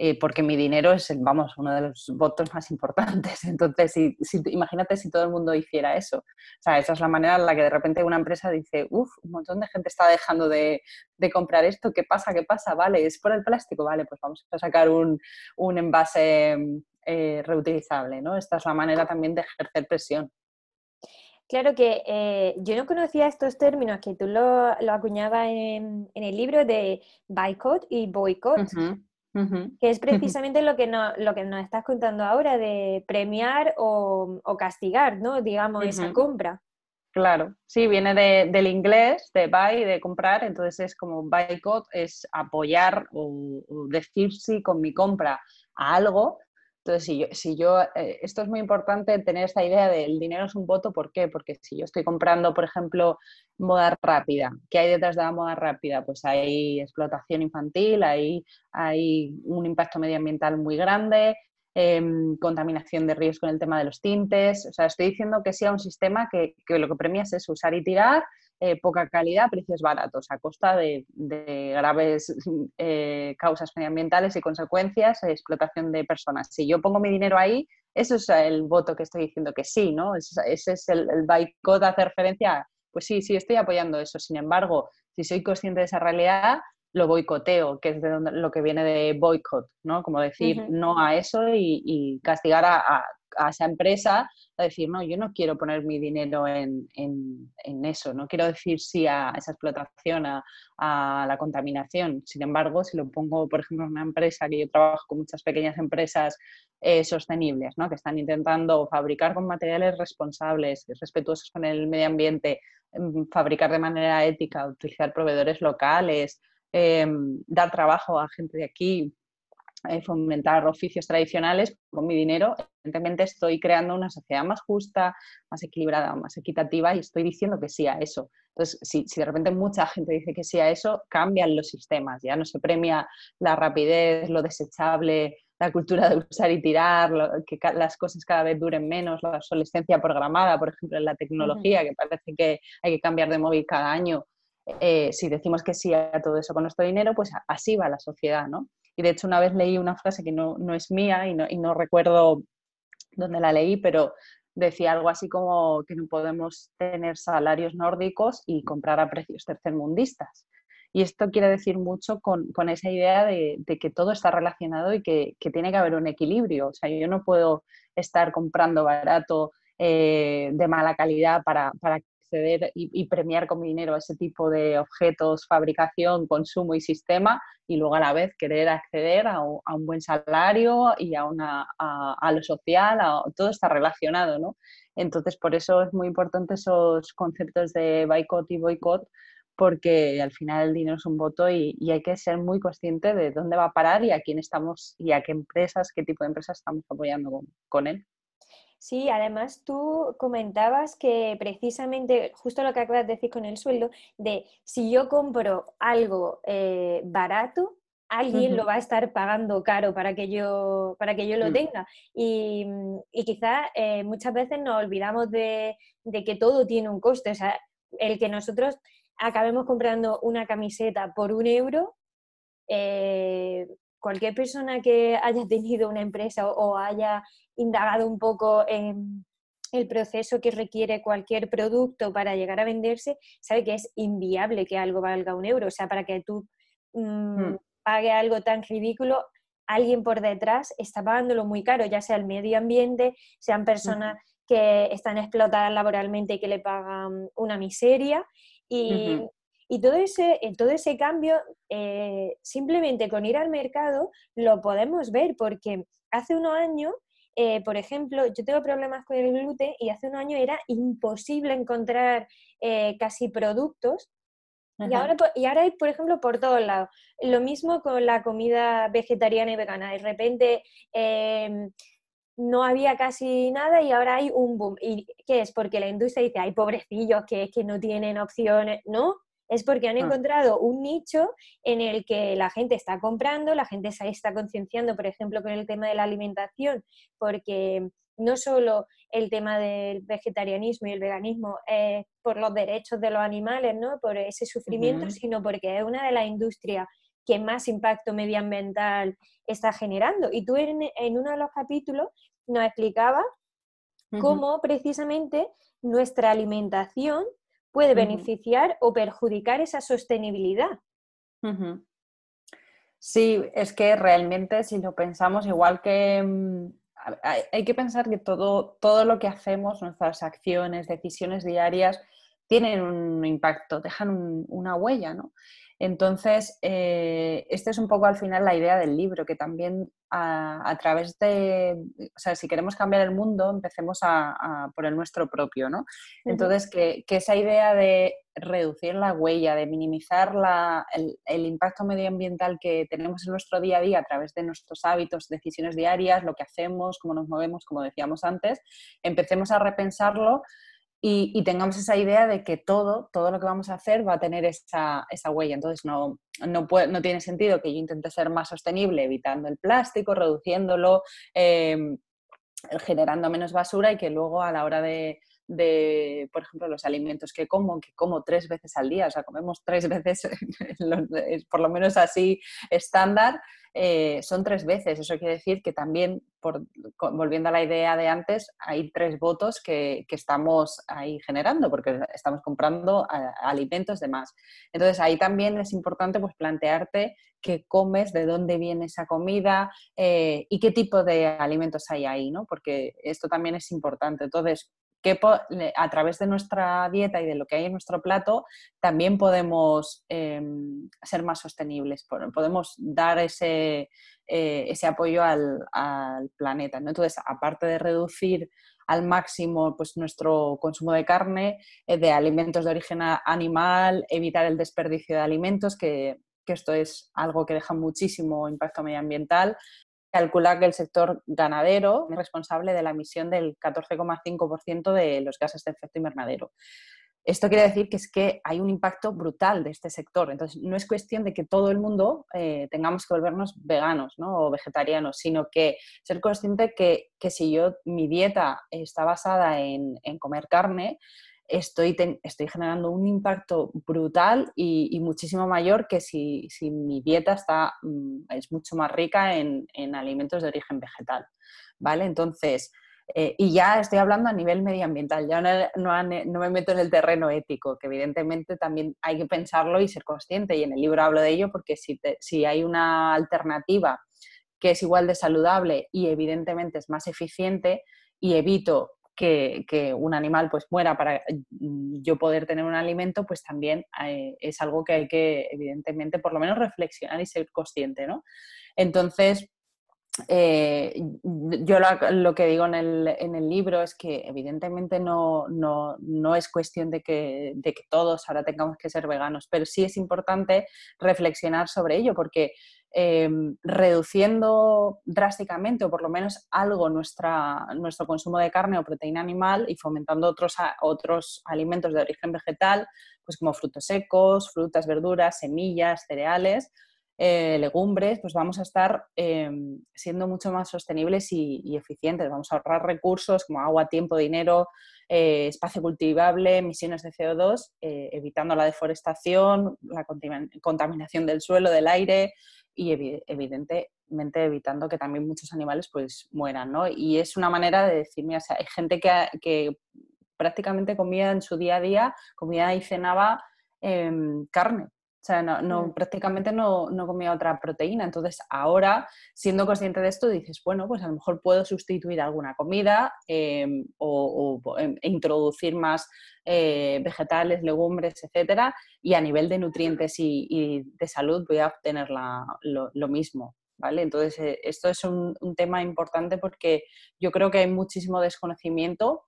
Eh, porque mi dinero es, vamos, uno de los votos más importantes. <laughs> Entonces, si, imagínate si todo el mundo hiciera eso. O sea, esa es la manera en la que de repente una empresa dice, uff, un montón de gente está dejando de, comprar esto, ¿qué pasa? ¿Qué pasa? Vale, es por el plástico, vale, pues vamos a sacar un, envase eh, reutilizable, ¿no? Esta es la manera también de ejercer presión. Claro que eh, yo no conocía estos términos que tú lo, acuñabas en, el libro de boycott y que es <laughs> precisamente lo que, no, lo que nos estás contando ahora de premiar o, castigar, ¿no? Digamos, esa compra. Claro, sí, viene del inglés, de buy, de comprar, entonces es como boycott, es apoyar o, o decir sí con mi compra a algo entonces, si yo, si yo eh, esto es muy importante tener esta idea del dinero es un voto, ¿por qué? Porque si yo estoy comprando, por ejemplo, moda rápida, ¿qué hay detrás de la moda rápida? Pues hay explotación infantil, hay, hay un impacto medioambiental muy grande, em, contaminación de ríos con el tema de los tintes. O sea, estoy diciendo que sea un sistema que, que lo que premia es usar y tirar eh, poca calidad, precios baratos, a costa de, graves eh, causas medioambientales y consecuencias explotación de personas. Si yo pongo mi dinero ahí, eso es el voto que estoy diciendo que sí, ¿no? Ese, es el, el boicot, hace referencia pues sí, sí, estoy apoyando eso. Sin embargo, si soy consciente de esa realidad, lo boicoteo, que es de donde, lo que viene de boicot, ¿no? Como decir no a eso y, castigar a, a esa empresa a decir, no, yo no quiero poner mi dinero en, eso, no quiero decir sí a esa explotación, a, la contaminación. Sin embargo, si lo pongo, por ejemplo, en una empresa que yo trabajo con muchas pequeñas empresas eh, sostenibles, ¿no? que están intentando fabricar con materiales responsables, respetuosos con el medio ambiente, em, fabricar de manera ética, utilizar proveedores locales, em, dar trabajo a gente de aquí, eh, fomentar oficios tradicionales con mi dinero, evidentemente estoy creando una sociedad más justa, más equilibrada, más equitativa y estoy diciendo que sí a eso. Entonces, si, de repente mucha gente dice que sí a eso, cambian los sistemas, ya no se premia la rapidez, lo desechable, la cultura de usar y tirar, que las cosas cada vez duren menos, la obsolescencia programada, por ejemplo, en la tecnología, que parece que hay que cambiar de móvil cada año. Eh, si decimos que sí a todo eso con nuestro dinero, pues así va la sociedad, ¿no? De hecho una vez leí una frase que no, es mía y no, y no recuerdo dónde la leí, pero decía algo así como que no podemos tener salarios nórdicos y comprar a precios tercermundistas. Y esto quiere decir mucho con, esa idea de, que todo está relacionado y que, tiene que haber un equilibrio. O sea, yo no puedo estar comprando barato eh, de mala calidad para, para y, premiar con mi dinero ese tipo de objetos, fabricación, consumo y sistema y luego a la vez querer acceder a, un buen salario y a, una, a, lo social, todo está relacionado, ¿no? Entonces, por eso es muy importante esos conceptos de boicot y boicot, porque al final el dinero es un voto y, hay que ser muy consciente de dónde va a parar y a quién estamos y a qué empresas, qué tipo de empresas estamos apoyando con él. Sí, además tú comentabas que precisamente, justo lo que acabas de decir con el sueldo, de si yo compro algo eh, barato, alguien lo va a estar pagando caro para que yo, para que yo lo mm. tenga. Y, y quizás eh, muchas veces nos olvidamos de, que todo tiene un coste. O sea, el que nosotros acabemos comprando una camiseta por un euro, eh, cualquier persona que haya <laughs> tenido una empresa o, haya indagado un poco en el proceso que requiere cualquier producto para llegar a venderse, sabe que es inviable que algo valga un euro. O sea, para que tú mm, hmm. pague algo tan ridículo, alguien por detrás está pagándolo muy caro, ya sea el medio ambiente, sean personas que están explotadas laboralmente y que le pagan una miseria. Y, y todo ese, eh, todo ese cambio, eh, simplemente con ir al mercado, lo podemos ver, porque hace unos años, eh, por ejemplo, yo tengo problemas con el gluten y hace unos años era imposible encontrar casi productos y ahora, y ahora hay, por ejemplo, por todos lados. Lo mismo con la comida vegetariana y vegana. De repente em, no había casi nada y ahora hay un boom. ¿Y qué es? Porque la industria dice, hay pobrecillos que, que no tienen opciones. No, es porque han ah. encontrado un nicho en el que la gente está comprando, la gente se está concienciando, por ejemplo, con el tema de la alimentación, porque no solo el tema del vegetarianismo y el veganismo es por los derechos de los animales, ¿no? por ese sufrimiento, sino porque es una de las industrias que más impacto medioambiental está generando. Y tú en, uno de los capítulos nos explicabas cómo precisamente nuestra alimentación puede beneficiar o perjudicar esa sostenibilidad. Sí, es que realmente si lo pensamos, igual que mm, hay, que pensar que todo, todo lo que hacemos, nuestras acciones, decisiones diarias, tienen un impacto, dejan una huella, ¿no? Entonces, eh, esta es un poco al final la idea del libro, que también a, través de, o sea, si queremos cambiar el mundo, empecemos a, por el nuestro propio, ¿no? Entonces, que, esa idea de reducir la huella, de minimizar el, impacto medioambiental que tenemos en nuestro día a día a través de nuestros hábitos, decisiones diarias, lo que hacemos, cómo nos movemos, como decíamos antes, empecemos a repensarlo y, tengamos esa idea de que todo, todo lo que vamos a hacer va a tener esa, esa huella. Entonces, no, no, no, tiene sentido que yo intente ser más sostenible evitando el plástico, reduciéndolo, em, generando menos basura y que luego a la hora de, de, por ejemplo, los alimentos que como, que como tres veces al día, o sea, comemos tres <laughs> veces, por lo menos así estándar, eh, son tres veces. Eso quiere decir que también, volviendo a la idea de antes, hay tres votos que, que estamos ahí generando, porque estamos comprando alimentos de más. Entonces, ahí también es importante pues, plantearte qué comes, de dónde viene esa comida eh, y qué tipo de alimentos hay ahí, ¿no? Porque esto también es importante. Entonces, que a través de nuestra dieta y de lo que hay en nuestro plato también podemos em, ser más sostenibles, podemos dar ese, eh, ese apoyo al, planeta. Entonces, aparte de reducir al máximo pues, nuestro consumo de carne, eh, de alimentos de origen animal, evitar el desperdicio de alimentos, que, que esto es algo que deja muchísimo impacto medioambiental, calcula que el sector ganadero es responsable de la emisión del 14,5% de los gases de efecto invernadero. Esto quiere decir que es que hay un impacto brutal de este sector. Entonces, no es cuestión de que todo el mundo eh, tengamos que volvernos veganos o vegetarianos, sino que ser consciente que, que si yo mi dieta está basada en, en comer carne, estoy, estoy generando un impacto brutal y, muchísimo mayor que si, mi dieta está, mm, es mucho más rica en, alimentos de origen vegetal. ¿Vale? Entonces, eh, y ya estoy hablando a nivel medioambiental, ya no, me meto en el terreno ético, que evidentemente también hay que pensarlo y ser consciente, y en el libro hablo de ello porque si, si hay una alternativa que es igual de saludable y evidentemente es más eficiente y evito que, un animal pues muera para mm, yo poder tener un alimento, pues también eh, es algo que hay que, evidentemente, por lo menos reflexionar y ser consciente, ¿no? Entonces, eh, yo lo, que digo en el, libro es que evidentemente no, no, es cuestión de que, de que, todos ahora tengamos que ser veganos, pero sí es importante reflexionar sobre ello porque Em, reduciendo drásticamente o por lo menos algo nuestra, nuestro consumo de carne o proteína animal y fomentando otros, otros alimentos de origen vegetal, pues como frutos secos, frutas, verduras, semillas, cereales, eh, legumbres, pues vamos a estar em, siendo mucho más sostenibles y, eficientes. Vamos a ahorrar recursos como agua, tiempo, dinero, eh, espacio cultivable, emisiones de CO2, eh, evitando la deforestación, la contaminación del suelo, del aire, y evidentemente evitando que también muchos animales pues mueran, ¿no? Y es una manera de decir, mira, hay gente que, que, prácticamente comía en su día a día, comía y cenaba em, carne, o sea, no, mm. prácticamente no, comía otra proteína. Entonces, ahora, siendo consciente de esto, dices, bueno, pues a lo mejor puedo sustituir alguna comida em, o, em, introducir más eh, vegetales, legumbres, etcétera, y a nivel de nutrientes y, de salud voy a obtener lo, mismo. ¿Vale? Entonces, eh, esto es un, tema importante porque yo creo que hay muchísimo desconocimiento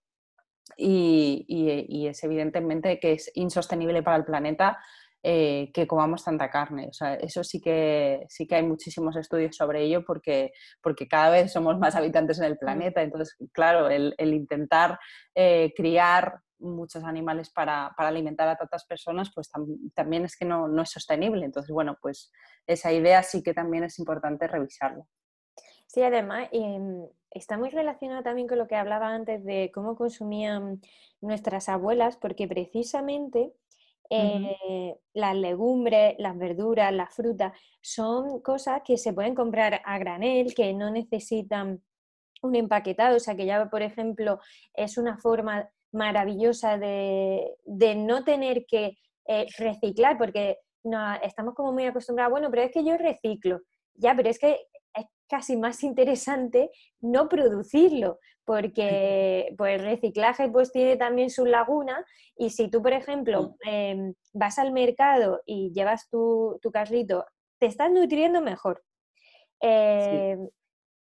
y, y, es evidentemente que es insostenible para el planeta eh, que comamos tanta carne. O sea, eso sí que, sí que hay muchísimos estudios sobre ello porque, porque cada vez somos más habitantes en el planeta. Entonces, claro, el, intentar eh, criar muchos animales para, alimentar a tantas personas, pues también es que no, no, es sostenible. Entonces, bueno, pues esa idea sí que también es importante revisarlo. Sí, además em, está muy relacionado también con lo que hablaba antes de cómo consumían nuestras abuelas, porque precisamente eh, las legumbres, las verduras, las frutas, son cosas que se pueden comprar a granel, que no necesitan un empaquetado, o sea que ya, por ejemplo, es una forma maravillosa de, no tener que eh, reciclar, porque no, estamos como muy acostumbrados, bueno, pero es que yo reciclo, ya, pero es que es casi más <laughs> interesante no producirlo, porque pues, el reciclaje pues, tiene también sus lagunas y si tú, por ejemplo, em, vas al mercado y llevas tu, carrito, te estás nutriendo mejor. Em,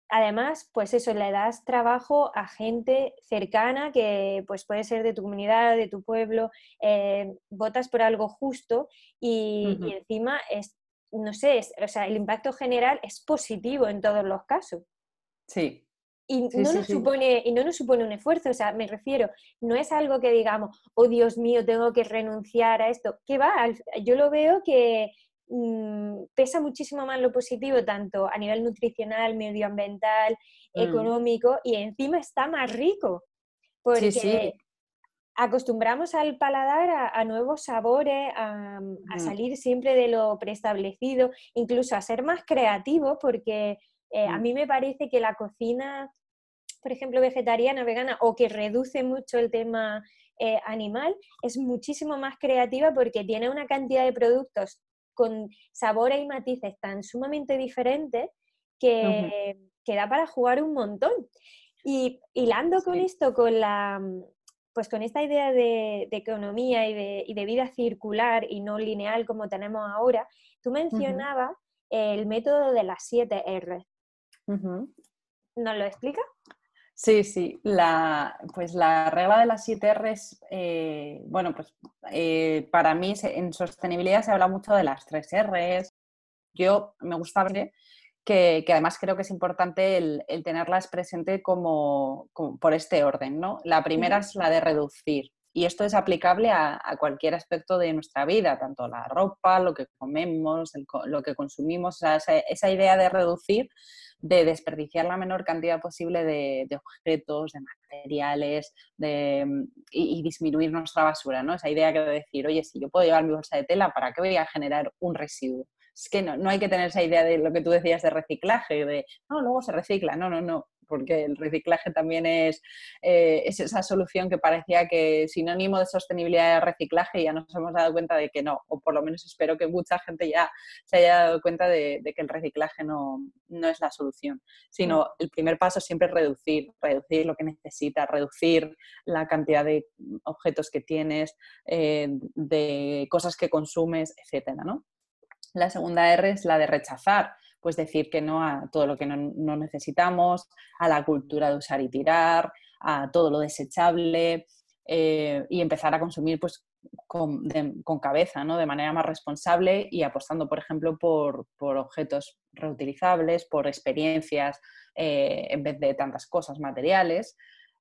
además, pues eso, le das trabajo a gente cercana que pues puede ser de tu comunidad, de tu pueblo, em, votas por algo justo y, y encima es, no sé, o sea, el impacto general es positivo en todos los casos. Sí, y, no nos Supone, y no nos supone un esfuerzo, o sea, me refiero, no es algo que digamos, oh Dios mío, tengo que renunciar a esto. ¿Qué va? Yo lo veo que mm, pesa muchísimo más lo positivo, tanto a nivel nutricional, medioambiental, mm. económico, y encima está más rico. Porque acostumbramos al paladar a, nuevos sabores, a, mm. salir siempre de lo preestablecido, incluso a ser más creativo, porque eh, a mí me parece que la cocina, por ejemplo, vegetariana, vegana, o que reduce mucho el tema eh, animal, es muchísimo más creativa porque tiene una cantidad de productos con sabores y matices tan sumamente diferentes que, da para jugar un montón. Y hilando con esto, con la pues con esta idea de, economía y de, vida circular y no lineal como tenemos ahora, tú mencionabas el método de las 7 R. ¿Nos lo explica? Sí, sí. La, pues la regla de las 7 R's, eh, bueno, pues eh, para mí en sostenibilidad se habla mucho de las 3 R's. Yo me gusta ver que, además creo que es importante el, tenerlas presente como, por este orden, ¿no? La primera es la de reducir. Y esto es aplicable a, cualquier aspecto de nuestra vida, tanto la ropa, lo que comemos, lo que consumimos, esa, idea de reducir, de desperdiciar la menor cantidad posible de, objetos, de materiales de, y, disminuir nuestra basura, ¿no? Esa idea que de decir, oye, si yo puedo llevar mi bolsa de tela, ¿para qué voy a generar un residuo? Es que no, no hay que tener esa idea de lo que tú decías de reciclaje, de, no, luego se recicla, no, no, no porque el reciclaje también es, eh, es esa solución que parecía que sinónimo de sostenibilidad era reciclaje y ya nos hemos dado cuenta de que no, o por lo menos espero que mucha gente ya se haya dado cuenta de, que el reciclaje no, es la solución, sino el primer paso siempre es reducir, reducir lo que necesitas, reducir la cantidad de objetos que tienes, eh, de cosas que consumes, etcétera, ¿no? La segunda R es la de rechazar pues decir que no a todo lo que no, necesitamos, a la cultura de usar y tirar, a todo lo desechable eh, y empezar a consumir pues con, cabeza, ¿no? de manera más responsable y apostando, por ejemplo, por, objetos reutilizables, por experiencias eh, en vez de tantas cosas materiales.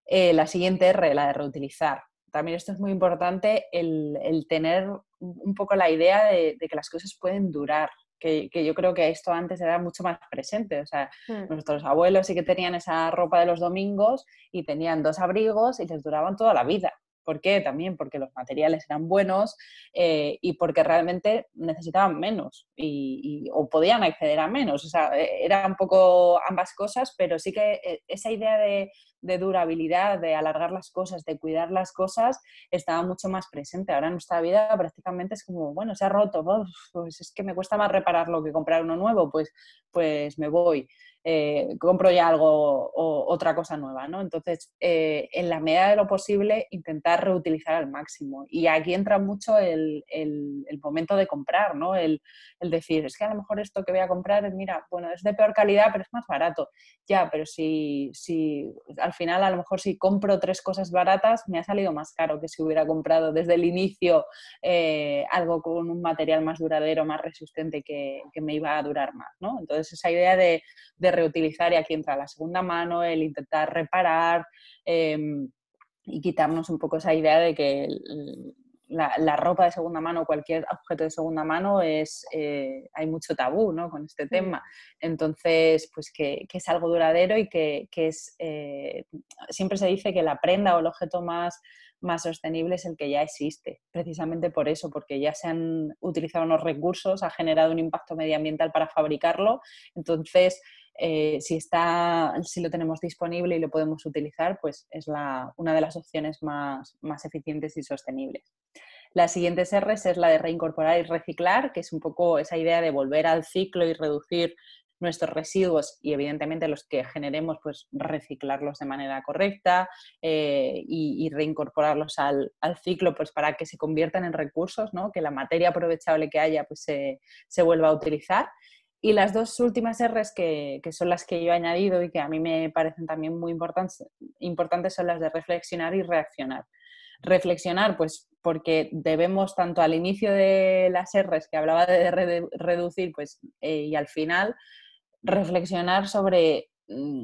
Eh, la siguiente R, la de reutilizar. También esto es muy importante, el, tener un poco la idea de, que las cosas pueden durar, que, yo creo que esto antes era mucho más presente. O sea, hmm. nuestros abuelos sí que tenían esa ropa de los domingos y tenían dos abrigos y les duraban toda la vida. ¿Por qué? También porque los materiales eran buenos eh, y porque realmente necesitaban menos y, o podían acceder a menos. O sea, e, era un poco ambas cosas, pero sí que eh, esa idea de, durabilidad, de alargar las cosas, de cuidar las cosas, estaba mucho más presente. Ahora en nuestra vida prácticamente es como, bueno, se ha roto, pues es que me cuesta más repararlo que comprar uno nuevo, pues, pues me voy. Eh, compro ya algo o otra cosa nueva, ¿no? Entonces, eh, en la medida de lo posible, intentar reutilizar al máximo. Y aquí entra mucho el, momento de comprar, ¿no? El, decir, es que a lo mejor esto que voy a comprar, mira, bueno, es de peor calidad, pero es más barato. Ya, pero si, si al final a lo mejor si compro tres cosas baratas, me ha salido más caro que si hubiera comprado desde el inicio eh, algo con un material más duradero, más resistente que, me iba a durar más, ¿no? Entonces, esa idea de reutilizar y aquí entra la segunda mano, el intentar reparar em, y quitarnos un poco esa idea de que la, ropa de segunda mano, cualquier objeto de segunda mano, es, eh, hay mucho tabú ¿no? con este tema. Entonces, pues que, es algo duradero y que, es, eh, siempre se dice que la prenda o el objeto más, más sostenible es el que ya existe, precisamente por eso, porque ya se han utilizado unos recursos, ha generado un impacto medioambiental para fabricarlo, entonces eh, si, está, si lo tenemos disponible y lo podemos utilizar, pues es una de las opciones más, más eficientes y sostenibles. La siguiente R es la de reincorporar y reciclar, que es un poco esa idea de volver al ciclo y reducir nuestros residuos y evidentemente los que generemos, pues reciclarlos de manera correcta eh, y, reincorporarlos al, ciclo pues para que se conviertan en recursos, ¿no? que la materia aprovechable que haya pues se, se vuelva a utilizar. Y las dos últimas R's que, que, son las que yo he añadido y que a mí me parecen también muy importantes, importantes son las de reflexionar y reaccionar. Reflexionar, pues porque debemos tanto al inicio de las R's que hablaba de reducir, pues, eh, y al final, reflexionar sobre Mm,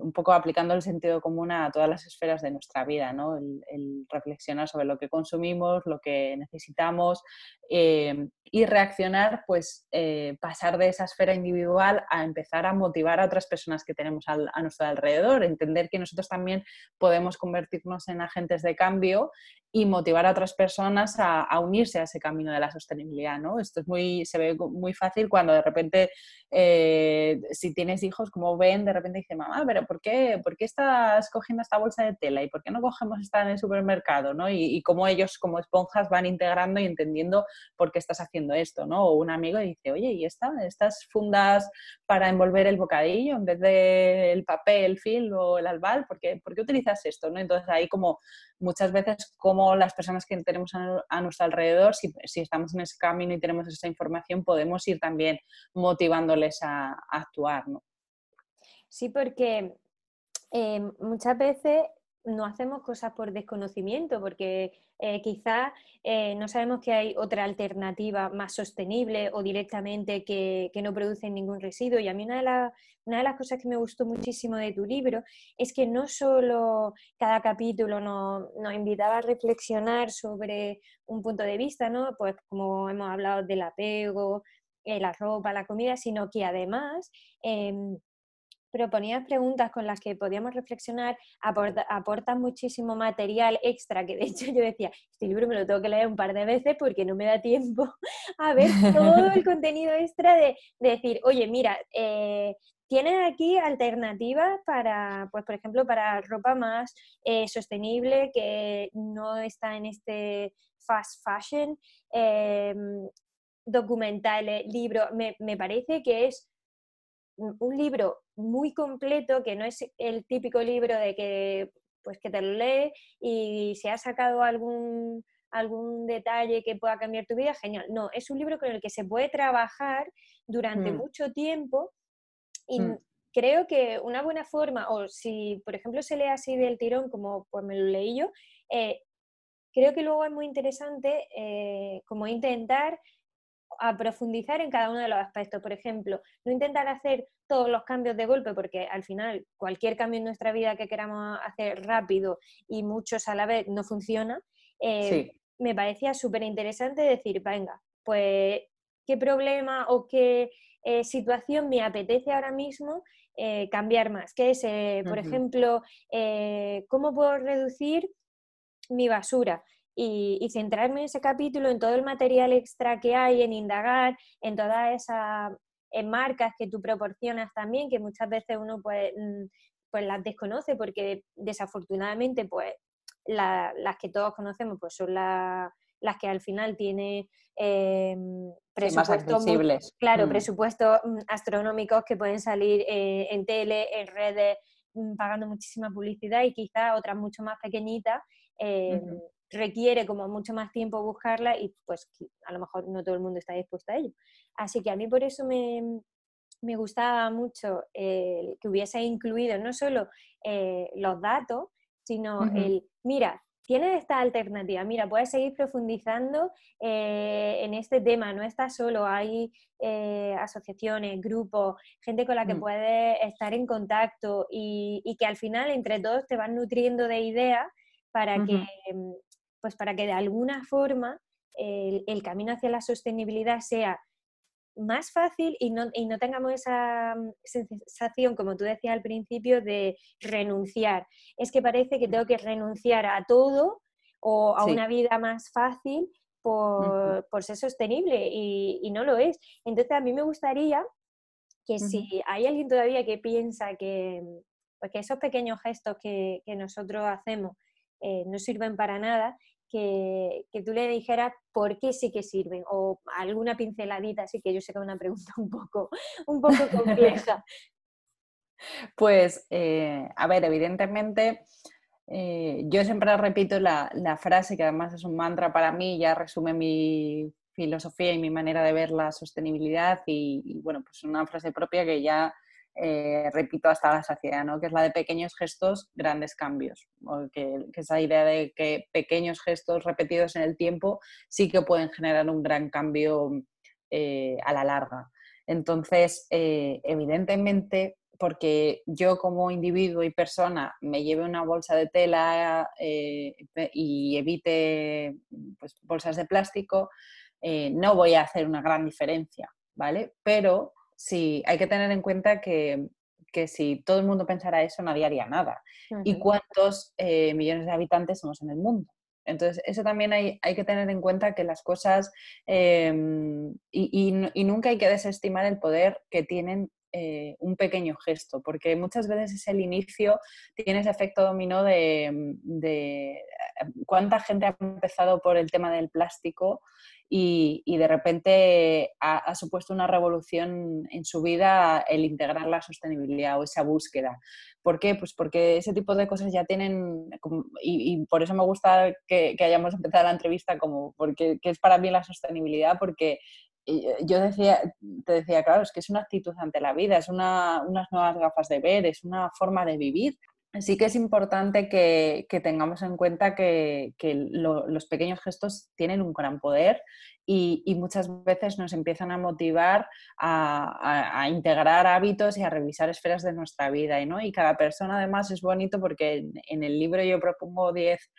un poco aplicando el sentido común a todas las esferas de nuestra vida, ¿no? el, reflexionar sobre lo que consumimos, lo que necesitamos eh, y reaccionar, pues eh, pasar de esa esfera individual a empezar a motivar a otras personas que tenemos a nuestro alrededor, entender que nosotros también podemos convertirnos en agentes de cambio y motivar a otras personas a, unirse a ese camino de la sostenibilidad. ¿no? Esto es muy, se ve muy fácil cuando de repente, eh, si tienes hijos, como ven, de repente dice, mamá, pero ¿por qué, ¿por qué estás cogiendo esta bolsa de tela? ¿Y por qué no cogemos esta en el supermercado? ¿no? Y, y cómo ellos como esponjas van integrando y entendiendo por qué estás haciendo esto. ¿no? O un amigo dice, oye, ¿y esta, estas fundas para envolver el bocadillo en vez del papel, el film o el albal? ¿Por qué, ¿por qué utilizas esto? ¿no? Entonces ahí como muchas veces como las personas que tenemos a, nuestro alrededor, si, estamos en ese camino y tenemos esa información, podemos ir también motivándoles a, actuar. ¿no? Sí, porque eh, muchas veces no hacemos cosas por desconocimiento, porque eh, quizás eh, no sabemos que hay otra alternativa más sostenible o directamente que, no produce ningún residuo. Y a mí una de, una de, las cosas que me gustó muchísimo de tu libro es que no solo cada capítulo nos, invitaba a reflexionar sobre un punto de vista, ¿no? Pues como hemos hablado del apego, eh, la ropa, la comida, sino que además em, proponías preguntas con las que podíamos reflexionar, aportan muchísimo material extra, que de <laughs> hecho yo decía, este libro me lo tengo que leer un par de veces porque no me da tiempo <laughs> a ver todo el <laughs> contenido extra de, decir, oye, mira, eh, tienes aquí alternativas para, pues por ejemplo, para ropa más eh, sostenible que no está en este fast fashion, em, documentales, libros, me, me parece que es un libro muy completo, que no es el típico libro de que, pues, que te lo lees y si ha sacado algún, algún detalle que pueda cambiar tu vida, genial. No, es un libro con el que se puede trabajar durante mm. mucho tiempo y mm. creo que una buena forma, o si por ejemplo se lee así del tirón, como pues me lo leí yo, eh, creo que luego es muy interesante eh, como intentar a profundizar en cada uno de los aspectos. Por ejemplo, no intentar hacer todos los cambios de golpe, porque al final cualquier cambio en nuestra vida que queramos hacer rápido y muchos a la vez no funciona. Eh, me parecía súper interesante decir, venga, pues qué problema o qué eh, situación me apetece ahora mismo eh, cambiar más. ¿Qué es, por ejemplo, cómo puedo reducir mi basura? Y, centrarme en ese capítulo, en todo el material extra que hay, en indagar, en todas esas marcas que tú proporcionas también, que muchas veces uno pues, mm, pues las desconoce porque desafortunadamente pues las que todos conocemos pues son las que al final tienen eh, presupuestos claro, mm. presupuestos mm, astronómicos que pueden salir eh, en tele, en redes, pagando muchísima publicidad y quizás otras mucho más pequeñitas eh, requiere como mucho más tiempo buscarla y pues a lo mejor no todo el mundo está dispuesto a ello. Así que a mí por eso me, me gustaba mucho que hubiese incluido no solo eh, los datos, sino el, mira, tienes esta alternativa, mira, puedes seguir profundizando eh, en este tema, no estás solo, hay eh, asociaciones, grupos, gente con la que mm. puedes estar en contacto y, y, que al final entre todos te van nutriendo de ideas para que pues para que de alguna forma el, camino hacia la sostenibilidad sea más fácil y no, y no, tengamos esa mm, sensación, como tú decías al principio, de renunciar. Es que parece que tengo que renunciar a todo o a una vida más fácil por, ser sostenible y, no lo es. Entonces a mí me gustaría que si hay alguien todavía que piensa que, pues esos pequeños gestos que, nosotros hacemos eh, no sirven para nada, que, tú le dijeras por qué sí que sirven o alguna pinceladita, así que yo sé que es una pregunta <laughs> un poco, un poco compleja. <laughs> Pues, eh, a ver, evidentemente, eh, yo siempre repito la, frase que además es un mantra para mí, ya resume mi filosofía y mi manera de ver la sostenibilidad y bueno, pues una frase propia que ya eh, repito hasta la saciedad, ¿no? que es la de pequeños gestos, grandes cambios, que, esa idea de que pequeños gestos repetidos en el tiempo sí que pueden generar un gran cambio eh, a la larga. Entonces, eh, evidentemente, porque yo como individuo y persona me lleve una bolsa de tela y evite pues, bolsas de plástico, no voy a hacer una gran diferencia, ¿vale? Pero sí, hay que tener en cuenta que, si todo el mundo pensara eso, nadie haría nada. ¿Y cuántos eh, millones de habitantes somos en el mundo? Entonces, eso también hay, que tener en cuenta que las cosas, em, y, nunca hay que desestimar el poder que tienen eh, un pequeño gesto, porque muchas veces es el inicio, tiene ese efecto dominó de, cuánta gente ha empezado por el tema del plástico y, de repente ha, supuesto una revolución en su vida el integrar la sostenibilidad o esa búsqueda. ¿Por qué? Pues porque ese tipo de cosas ya tienen, y, por eso me gusta que, hayamos empezado la entrevista como, porque es para mí la sostenibilidad, porque eh, yo decía, te decía, claro, es que es una actitud ante la vida, es una, unas nuevas gafas de ver, es una forma de vivir. Sí que es importante que, tengamos en cuenta que, los pequeños gestos tienen un gran poder y, muchas veces nos empiezan a motivar a, integrar hábitos y a revisar esferas de nuestra vida. ¿no? Y cada persona además es bonito porque en, el libro yo propongo 10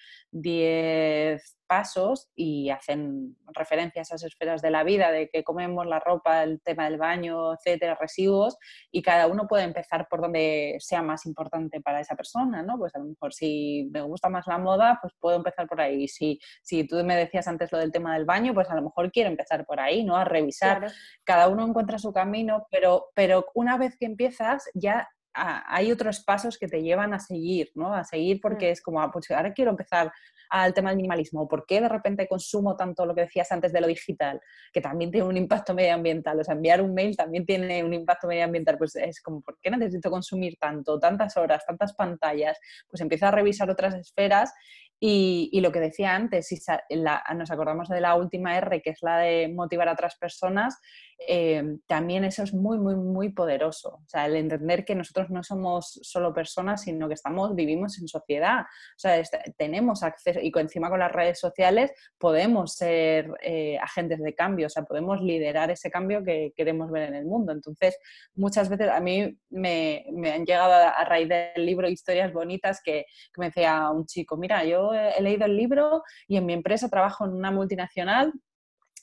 pasos y hacen referencia a esas esferas de la vida, de que comemos, la ropa, el tema del baño, etcétera, residuos, y cada uno puede empezar por donde sea más importante para esa persona, ¿no? Pues a lo mejor si me gusta más la moda, pues puedo empezar por ahí. Si, si tú me decías antes lo del tema del baño, pues a lo mejor quiero empezar por ahí, ¿no? A revisar. Cada uno encuentra su camino, pero, pero una vez que empiezas ya hay otros pasos que te llevan a seguir, ¿no? A seguir porque mm. es como, ah, pues ahora quiero empezar al tema del minimalismo. ¿Por qué de repente consumo tanto lo que decías antes de lo digital? Que también tiene un impacto medioambiental. O sea, enviar un mail también tiene un impacto medioambital. Pues es como, ¿por qué necesito consumir tanto, tantas horas, tantas pantallas? Pues empieza a revisar otras esferas y, lo que decía antes, si nos acordamos de la última R, que es la de motivar a otras personas, eh, también eso es muy, muy, muy poderoso. O sea, el entender que nosotros no somos solo personas, sino que estamos, vivimos en sociedad. O sea, tenemos acceso, y encima con las redes sociales podemos ser eh, agentes de cambio, o sea, podemos liderar ese cambio que queremos ver en el mundo. Entonces, muchas veces a mí me, han llegado a, raíz del libro historias bonitas que, que me decía un chico, mira, yo he leído el libro y en mi empresa trabajo en una multinacional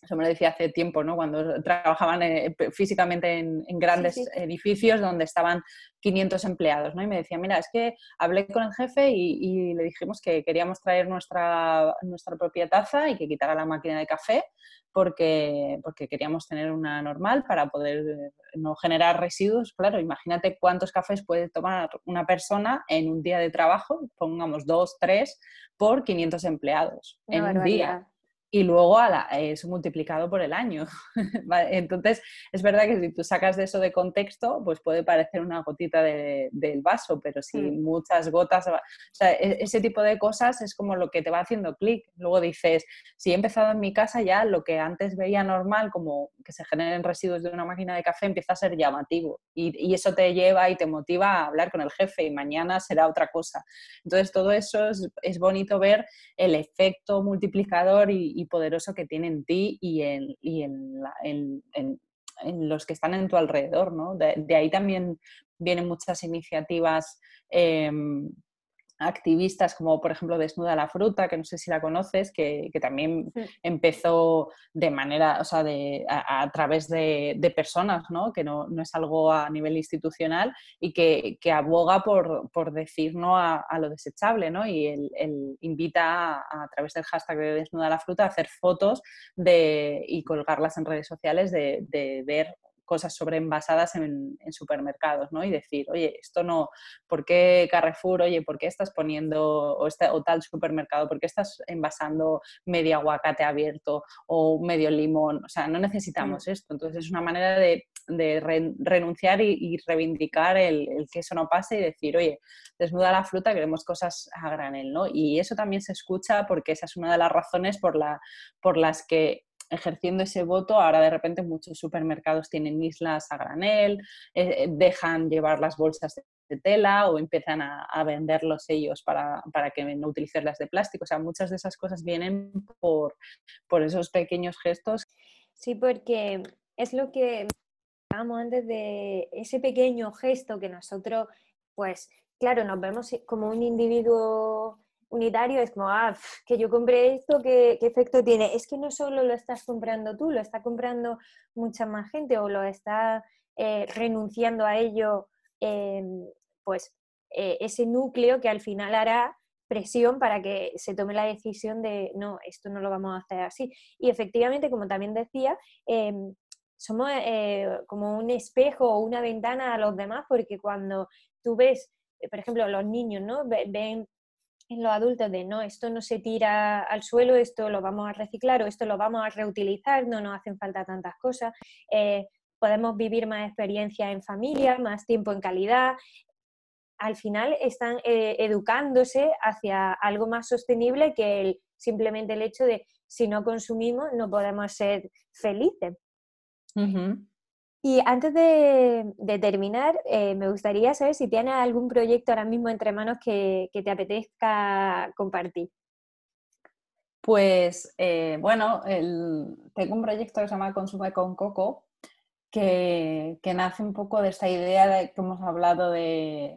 eso me lo decía hace tiempo, ¿no? Cuando trabajaban eh, físicamente en, grandes edificios donde estaban 500 empleados, ¿no? Y me decía, mira, es que hablé con el jefe y, le dijimos que queríamos traer nuestra, nuestra propia taza y que quitara la máquina de café porque, porque queríamos tener una normal para poder no generar residuos. Claro, imagínate cuántos cafés puede tomar una persona en un día de trabajo, pongamos dos, tres, por 500 empleados en un día y luego a eso multiplicado por el año. <laughs> Entonces, es verdad que si tú sacas de eso de contexto, pues puede parecer una gotita del vaso, pero si mm. muchas gotas, o sea, e, ese tipo de cosas es como lo que te va haciendo clic. Luego dices, si he empezado en mi casa ya, lo que antes veía normal, como que se generen residuos de una máquina de café, empieza a ser llamativo. Y, eso te lleva y te motiva a hablar con el jefe y mañana será otra cosa. Entonces, todo eso es, bonito ver el efecto multiplicador y poderoso que tiene en ti y en, y en, los que están en tu alrededor. ¿no? De, ahí también vienen muchas iniciativas. Em, activistas como por ejemplo Desnuda la Fruta, que no sé si la conoces, que, también empezó de manera, o sea, de, a, través de, personas, ¿no? que no, es algo a nivel institucional y que, aboga por, por, decir no a, lo desechable ¿no? y él, invita a, través del hashtag de Desnuda la Fruta a hacer fotos de, y colgarlas en redes sociales de, de ver cosas sobre envasadas en, supermercados, ¿no? Y decir, oye, esto no, ¿por qué Carrefour, oye, ¿por qué estás poniendo, o, este, o tal supermercado, ¿por qué estás envasando medio aguacate abierto o medio limón? O sea, no necesitamos esto. Entonces es una manera de, renunciar y, reivindicar el, que eso no pase y decir, oye, desnuda la fruta, queremos cosas a granel, ¿no? Y eso también se escucha porque esa es una de las razones por, la, por las que ejerciendo ese voto, ahora de repente muchos supermercados tienen islas a granel, eh, dejan llevar las bolsas de tela o empiezan a, venderlos ellos para, que no utilicen las de plástico. O sea, muchas de esas cosas vienen por, por esos pequeños gestos. Sí, porque es lo que hablábamos antes de ese pequeño gesto que nosotros, pues, claro, nos vemos como un individuo unitario es como, ah, que yo compré esto, ¿qué, efecto tiene? Es que no solo lo estás comprando tú, lo está comprando mucha más gente o lo está eh, renunciando a ello, em, pues eh, ese núcleo que al final hará presión para que se tome la decisión de, no, esto no lo vamos a hacer así. Y efectivamente, como también decía, em, somos eh, como un espejo o una ventana a los demás, porque cuando tú ves, por ejemplo, los niños, ¿no? Ven en los adultos de no, esto no se tira al suelo, esto lo vamos a reciclar o esto lo vamos a reutilizar, no nos hacen falta tantas cosas, eh, podemos vivir más experiencias en familia, más tiempo en calidad. Al final están eh, educándose hacia algo más sostenible que el, simplemente el hecho de si no consumimos no podemos ser felices. Y antes de, terminar, eh, me gustaría saber si tienes algún proyecto ahora mismo entre manos que, te apetezca compartir. Pues eh, bueno, tengo un proyecto que se llama Consume con Coco, que, nace un poco de esta idea de que hemos hablado de,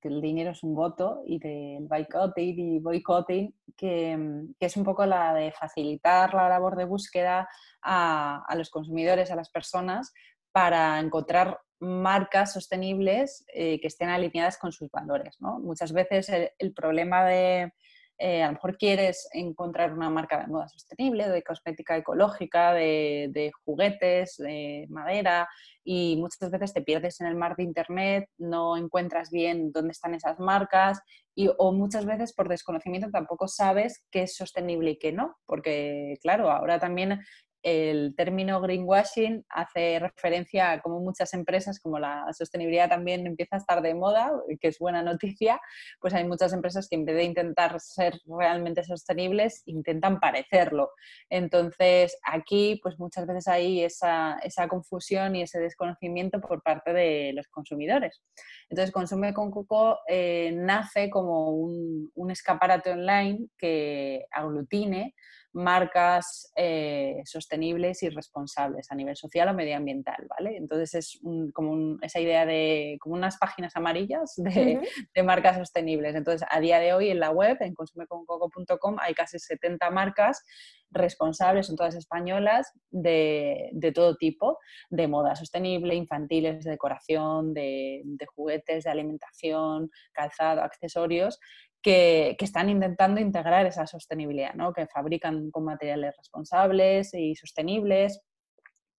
que el dinero es un voto y del boycotting y boycotting, que, es un poco la de facilitar la labor de búsqueda a los consumidores, a las personas, para encontrar marcas sostenibles eh, que estén alineadas con sus valores. Muchas veces el, problema de, eh, a lo mejor quieres encontrar una marca de moda sostenible, de cosmética ecológica, de, juguetes, de madera, y muchas veces te pierdes en el mar de Internet, no encuentras bien dónde están esas marcas, y, o muchas veces por desconocimiento tampoco sabes qué es sostenible y qué no, porque claro, ahora también el término greenwashing hace referencia a cómo muchas empresas, como la sostenibilidad también empieza a estar de moda, que es buena noticia, pues hay muchas empresas que en vez de intentar ser realmente sostenibles, intentan parecerlo. Entonces, aquí, pues muchas veces hay esa, confusión y ese desconocimiento por parte de los consumidores. Entonces, Consume con Coco eh, nace como un, un escaparate online que aglutine marcas eh, sostenibles y responsables a nivel social o medioambiental, ¿vale? Entonces es como esa idea de como unas páginas amarillas de, marcas sostenibles. Entonces a día de hoy en la web, en consumeconcoco.com, hay casi 70 marcas responsables, son todas españolas, de, todo tipo, de moda sostenible, infantiles, de decoración, de, de juguetes, de alimentación, calzado, accesorios, que, están intentando integrar esa sostenibilidad, ¿no? que fabrican con materiales responsables y sostenibles,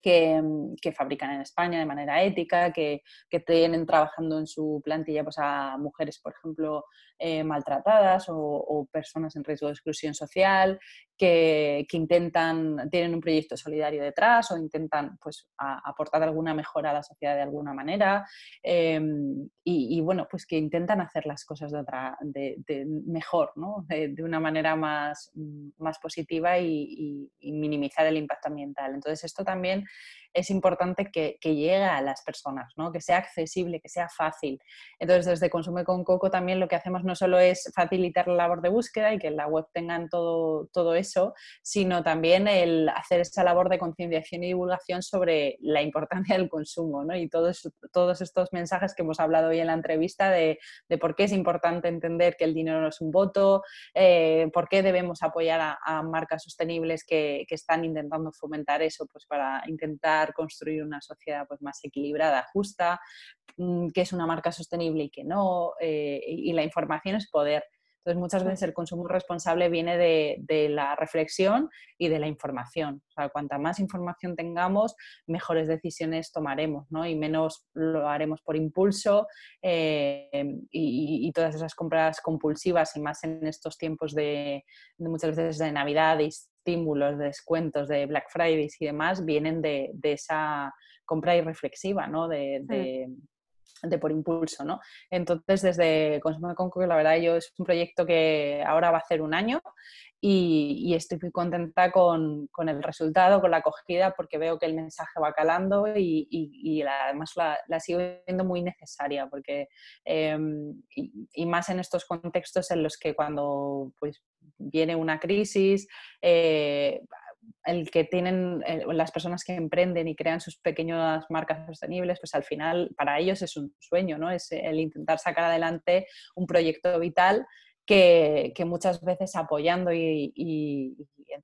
que, fabrican en España de manera ética, que, que, tienen trabajando en su plantilla pues, a mujeres, por ejemplo, eh, maltratadas o, personas en riesgo de exclusión social, que, intentan, tienen un proyecto solidario detrás o intentan pues, aportar alguna mejora a la sociedad de alguna manera em, y, bueno, pues que intentan hacer las cosas de, otra, de, mejor, ¿no? de, una manera más, más positiva y, y minimizar el impacto ambiental. Entonces esto también es importante que, llegue a las personas, ¿no? que sea accesible, que sea fácil. Entonces, desde Consume con Coco también lo que hacemos no solo es facilitar la labor de búsqueda y que en la web tengan todo, todo eso, sino también el hacer esa labor de concienciación y divulgación sobre la importancia del consumo ¿no? y todos, todos estos mensajes que hemos hablado hoy en la entrevista de, de por qué es importante entender que el dinero no es un voto, eh, por qué debemos apoyar a, marcas sostenibles que, que, están intentando fomentar eso pues para intentar construir una sociedad pues, más equilibrada, justa, qué es una marca sostenible y qué no, eh, y la información es poder. Entonces, muchas veces el consumo responsable viene de, la reflexión y de la información. O sea, cuanta más información tengamos, mejores decisiones tomaremos, ¿no? Y menos lo haremos por impulso eh, y, todas esas compras compulsivas y más en estos tiempos de, muchas veces de Navidad, de estímulos, de descuentos, de Black Fridays y demás, vienen de, esa compra irreflexiva, ¿no? de, de por impulso, ¿no? Entonces, desde Consumo de la verdad, yo es un proyecto que ahora va a hacer un año y, estoy muy contenta con, el resultado, con la acogida, porque veo que el mensaje va calando y, además la, sigo viendo muy necesaria, porque em, y, más en estos contextos en los que cuando pues, viene una crisis, eh, el que tienen eh, las personas que emprenden y crean sus pequeñas marcas sostenibles, pues al final para ellos es un sueño, ¿no? Es el intentar sacar adelante un proyecto vital que, muchas veces apoyando y,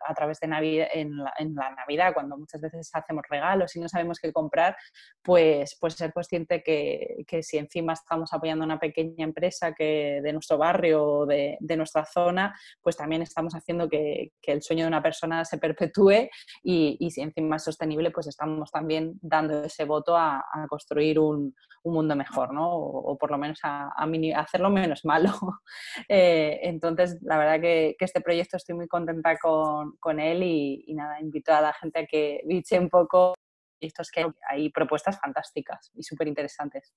a través de Navidad, en, la, Navidad, cuando muchas veces hacemos regalos y no sabemos qué comprar, pues, pues ser consciente que, que si encima estamos apoyando a una pequeña empresa que de nuestro barrio o de, de, nuestra zona, pues también estamos haciendo que, que, el sueño de una persona se perpetúe y, y, si encima es sostenible, pues estamos también dando ese voto a, a construir un, un, mundo mejor, ¿no? O, por lo menos a, a, hacerlo menos malo. <laughs> eh, entonces, la verdad que, este proyecto estoy muy contenta con, él y, nada, invito a la gente a que biche un poco. Esto es que hay propuestas fantásticas y súper interesantes.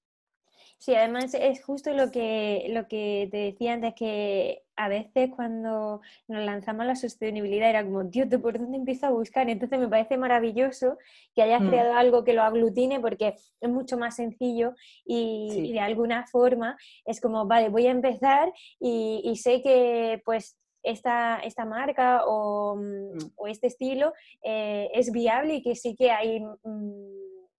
Sí, además es justo lo que, lo que te decía antes, que a veces cuando nos lanzamos a la sostenibilidad era como, Dios, ¿por dónde empiezo a buscar? Entonces me parece maravilloso que hayas mm. creado algo que lo aglutine porque es mucho más sencillo y, de alguna forma es como, vale, voy a empezar y, sé que pues esta, esta marca o, mm, mm. este estilo eh, es viable y que sí que hay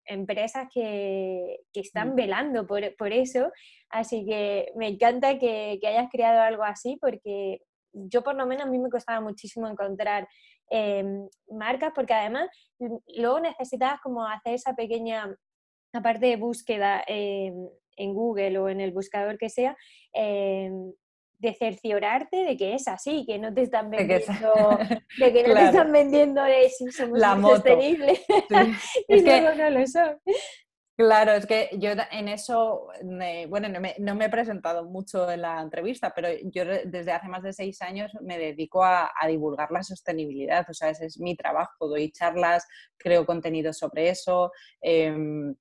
empresas que, están velando por, eso. Así que me encanta que, hayas creado algo así porque yo por lo menos a mí me costaba muchísimo encontrar em, marcas porque además luego necesitabas como hacer esa pequeña, aparte de búsqueda em, en Google o en el buscador que sea, em, de cerciorarte de que es así, que no te están vendiendo, <laughs> de que, no te están vendiendo de si somos La sostenibles <laughs> y luego no lo son. Claro, es que yo en eso, bueno, no me, no me, he presentado mucho en la entrevista, pero yo desde hace más de seis años me dedico a, divulgar la sostenibilidad, o sea, ese es mi trabajo, doy charlas, creo contenido sobre eso. Em,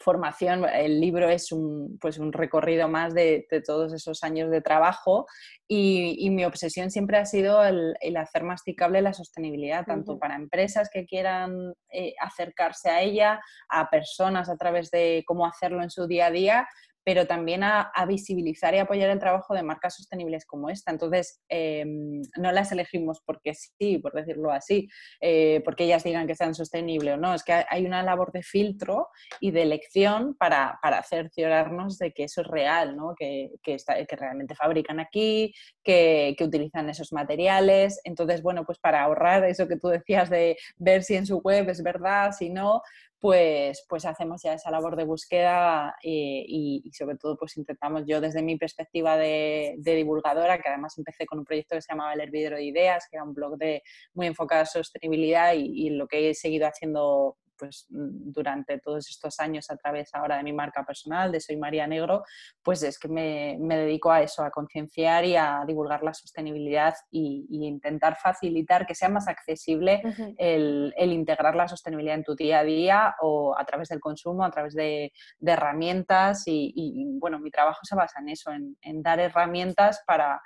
formación, el libro es un, pues un recorrido más de, todos esos años de trabajo y, mi obsesión siempre ha sido el, hacer masticable la sostenibilidad, tanto para empresas que quieran eh, acercarse a ella, a personas a través de cómo hacerlo en su día a día, pero también a, visibilizar y apoyar el trabajo de marcas sostenibles como esta. Entonces, em, no las elegimos porque sí, por decirlo así, eh, porque ellas digan que sean sostenibles o no, es que hay una labor de filtro y de elección para, para cerciorarnos de que eso es real, ¿no? que, que, realmente fabrican aquí, que utilizan esos materiales. Entonces, bueno, pues para ahorrar eso que tú decías de ver si en su web es verdad, si no, pues, pues hacemos ya esa labor de búsqueda y, sobre todo pues intentamos, yo desde mi perspectiva de, divulgadora, que además empecé con un proyecto que se llamaba El Hervidero de Ideas, que era un blog de, muy enfocado a sostenibilidad y, y lo que he seguido haciendo pues mm, durante todos estos años a través ahora de mi marca personal, de Soy María Negro, pues es que me, dedico a eso, a concienciar y a divulgar la sostenibilidad y, intentar facilitar que sea más accesible el, integrar la sostenibilidad en tu día a día o a través del consumo, a través de, herramientas y, bueno, mi trabajo se basa en eso, en dar herramientas para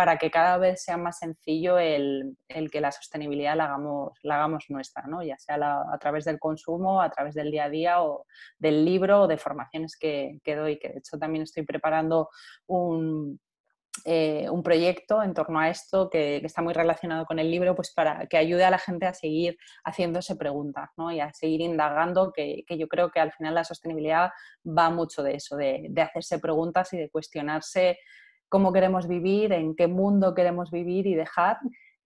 para que cada vez sea más sencillo el, que la sostenibilidad la hagamos, la hagamos nuestra, ¿no? ya sea a través del consumo, a través del día a día o del libro o de formaciones que, que doy, que de hecho también estoy preparando un, eh, un proyecto en torno a esto que, está muy relacionado con el libro, pues para que ayude a la gente a seguir haciéndose preguntas ¿no? y a seguir indagando, que, yo creo que al final la sostenibilidad va mucho de eso, de, hacerse preguntas y de cuestionarse cómo queremos vivir, en qué mundo queremos vivir y dejar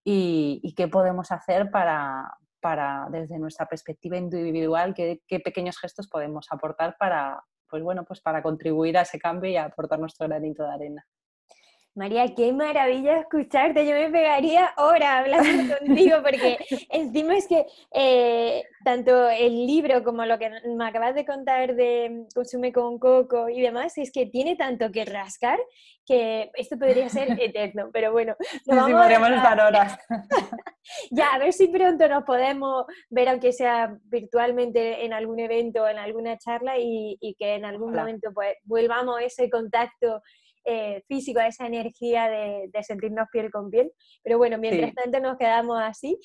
y, qué podemos hacer para, para, desde nuestra perspectiva individual, qué, qué pequeños gestos podemos aportar para, pues bueno, pues para contribuir a ese cambio y aportar nuestro granito de arena. María, qué maravilla escucharte. Yo me pegaría horas hablando <laughs> contigo porque encima es que eh, tanto el libro como lo que me acabas de contar de Consume con Coco y demás, es que tiene tanto que rascar que esto podría ser <laughs> eterno. Pero bueno, no sí, podríamos estar horas. <laughs> ya, a ver si pronto nos podemos ver, aunque sea virtualmente, en algún evento, en alguna charla y, que en algún momento pues vuelvamos ese contacto eh, físico, a esa energía de, sentirnos piel con piel. Pero bueno, mientras tanto nos quedamos así.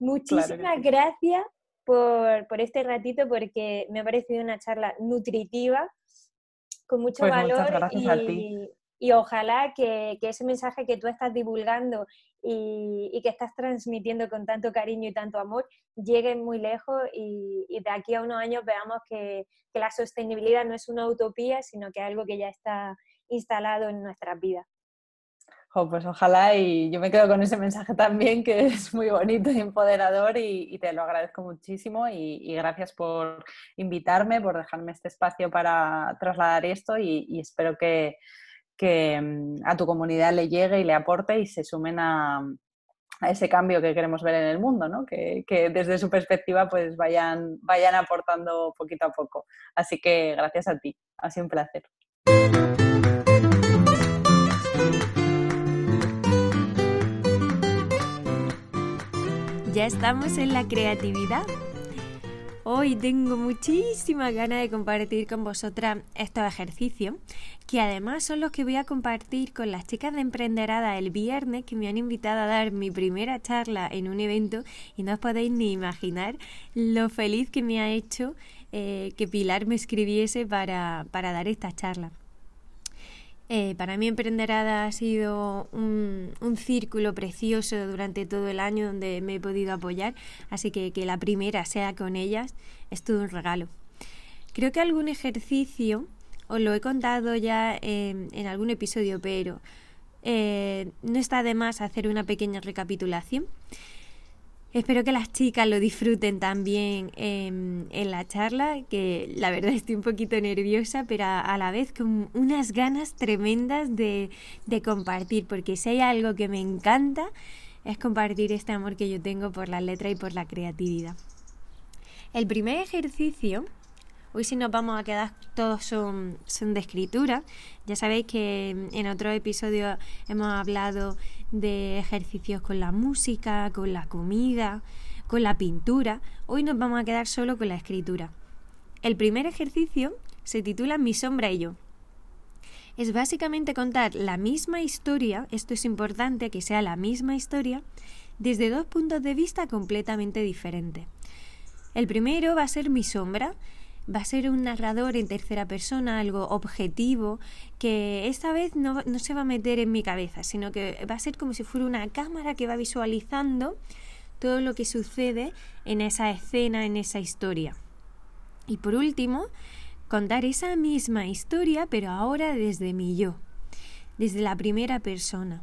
Muchísimas gracias por, este ratito porque me ha parecido una charla nutritiva, con mucho pues valor y, y, ojalá que, ese mensaje que tú estás divulgando y, que estás transmitiendo con tanto cariño y tanto amor llegue muy lejos y, de aquí a unos años veamos que, que la sostenibilidad no es una utopía, sino que es algo que ya está instalado en nuestras vidas. pues ojalá y yo me quedo con ese mensaje también que es muy bonito y empoderador y, te lo agradezco muchísimo y, gracias por invitarme, por dejarme este espacio para trasladar esto y, espero que, mm, a tu comunidad le llegue y le aporte y se sumen a, ese cambio que queremos ver en el mundo, ¿no? que, que, desde su perspectiva pues vayan, vayan aportando poquito a poco. Así que gracias a ti, ha sido un placer. Ya estamos en la creatividad. Hoy tengo muchísima ganas de compartir con vosotras estos ejercicios, que además son los que voy a compartir con las chicas de Emprenderada el viernes, que me han invitado a dar mi primera charla en un evento y no os podéis ni imaginar lo feliz que me ha hecho eh, que Pilar me escribiese para, para dar esta charla. Eh, para mí Emprenderada ha sido un, círculo precioso durante todo el año donde me he podido apoyar, así que que la primera sea con ellas es todo un regalo. Creo que algún ejercicio, os lo he contado ya en, algún episodio, pero eh, no está de más hacer una pequeña recapitulación. Espero que las chicas lo disfruten también en, la charla, que la verdad estoy un poquito nerviosa, pero a, la vez con unas ganas tremendas de, de, compartir, porque si hay algo que me encanta es compartir este amor que yo tengo por la letra y por la creatividad. El primer ejercicio, hoy si nos vamos a quedar todos son, son de escritura, ya sabéis que en otro episodio hemos hablado de ejercicios con la música, con la comida, con la pintura. Hoy nos vamos a quedar solo con la escritura. El primer ejercicio se titula Mi sombra y yo. Es básicamente contar la misma historia, esto es importante que sea la misma historia, desde dos puntos de vista completamente diferentes. El primero va a ser mi sombra, va a ser un narrador en tercera persona, algo objetivo, que esta vez no, se va a meter en mi cabeza, sino que va a ser como si fuera una cámara que va visualizando todo lo que sucede en esa escena, en esa historia. Y por último, contar esa misma historia, pero ahora desde mi yo, desde la primera persona.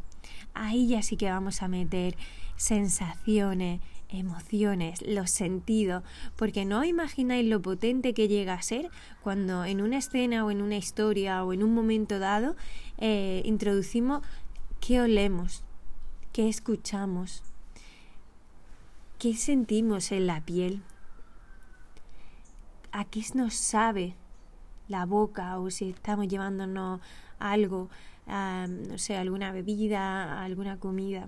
Ahí ya sí que vamos a meter sensaciones, emociones, los sentidos, porque no imagináis lo potente que llega a ser cuando en una escena o en una historia o en un momento dado eh, introducimos qué olemos, qué escuchamos, qué sentimos en la piel, a qué nos sabe la boca o si estamos llevándonos algo, no sé, alguna bebida, alguna comida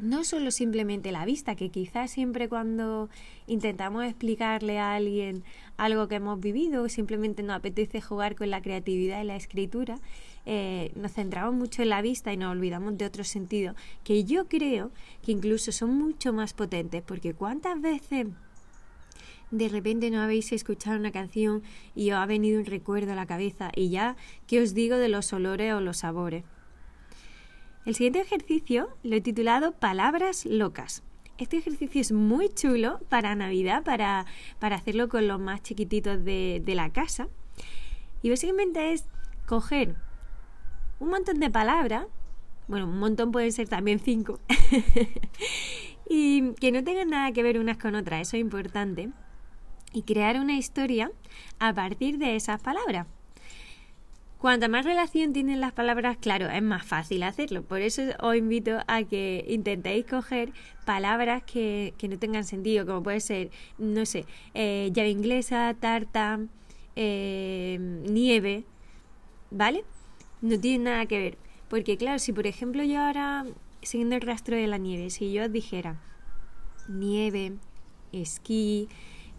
no solo simplemente la vista, que quizás siempre cuando intentamos explicarle a alguien algo que hemos vivido, simplemente nos apetece jugar con la creatividad y la escritura, eh, nos centramos mucho en la vista y nos olvidamos de otros sentidos, que yo creo que incluso son mucho más potentes, porque cuántas veces de repente no habéis escuchado una canción y os ha venido un recuerdo a la cabeza y ya, ¿qué os digo de los olores o los sabores? El siguiente ejercicio lo he titulado Palabras locas. Este ejercicio es muy chulo para Navidad, para, para hacerlo con los más chiquititos de, de la casa. Y básicamente es coger un montón de palabras, bueno, un montón pueden ser también cinco, <laughs> y que no tengan nada que ver unas con otras, eso es importante, y crear una historia a partir de esas palabras. Cuanta más relación tienen las palabras, claro, es más fácil hacerlo. Por eso os invito a que intentéis coger palabras que, no tengan sentido, como puede ser, no sé, eh, llave inglesa, tarta, eh, nieve, ¿vale? No tiene nada que ver. Porque claro, si por ejemplo yo ahora, siguiendo el rastro de la nieve, si yo dijera nieve, esquí,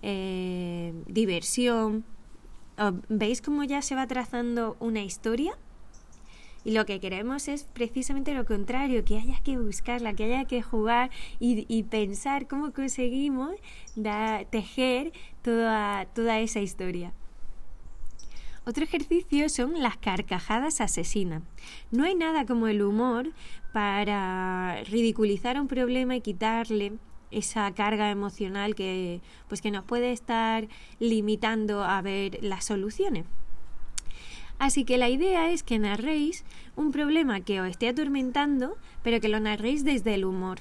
eh, diversión, ¿Veis cómo ya se va trazando una historia? Y lo que queremos es precisamente lo contrario, que haya que buscarla, que haya que jugar y, pensar cómo conseguimos tejer toda, toda esa historia. Otro ejercicio son las carcajadas asesinas. No hay nada como el humor para ridiculizar un problema y quitarle esa carga emocional que, pues que nos puede estar limitando a ver las soluciones. Así que la idea es que narréis un problema que os esté atormentando, pero que lo narréis desde el humor.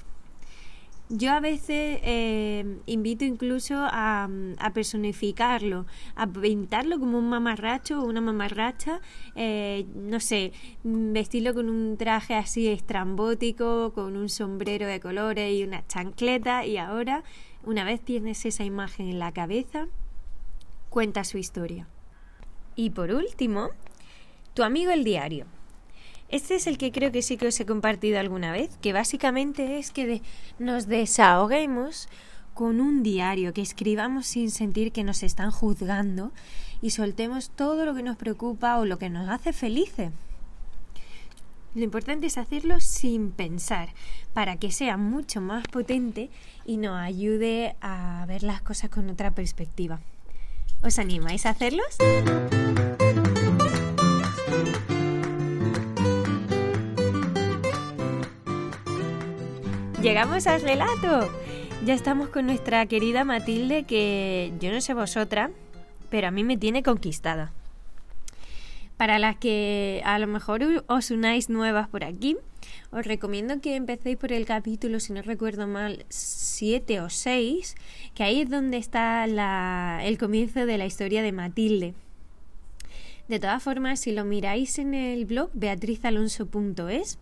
Yo a veces eh, invito incluso a, personificarlo, a pintarlo como un mamarracho o una mamarracha, eh, no sé, vestirlo con un traje así estrambótico, con un sombrero de colores y una chancleta y ahora, una vez tienes esa imagen en la cabeza, cuenta su historia. Y por último, tu amigo el diario. Este es el que creo que sí que os he compartido alguna vez, que básicamente es que nos desahoguemos con un diario, que escribamos sin sentir que nos están juzgando y soltemos todo lo que nos preocupa o lo que nos hace felices. Lo importante es hacerlo sin pensar, para que sea mucho más potente y nos ayude a ver las cosas con otra perspectiva. ¿Os animáis a hacerlos? Llegamos al relato. Ya estamos con nuestra querida Matilde que yo no sé vosotras, pero a mí me tiene conquistada. Para las que a lo mejor os unáis nuevas por aquí, os recomiendo que empecéis por el capítulo, si no recuerdo mal, 7 o 6, que ahí es donde está el comienzo de la historia de Matilde. De todas formas, si lo miráis en el blog beatrizalonso.es,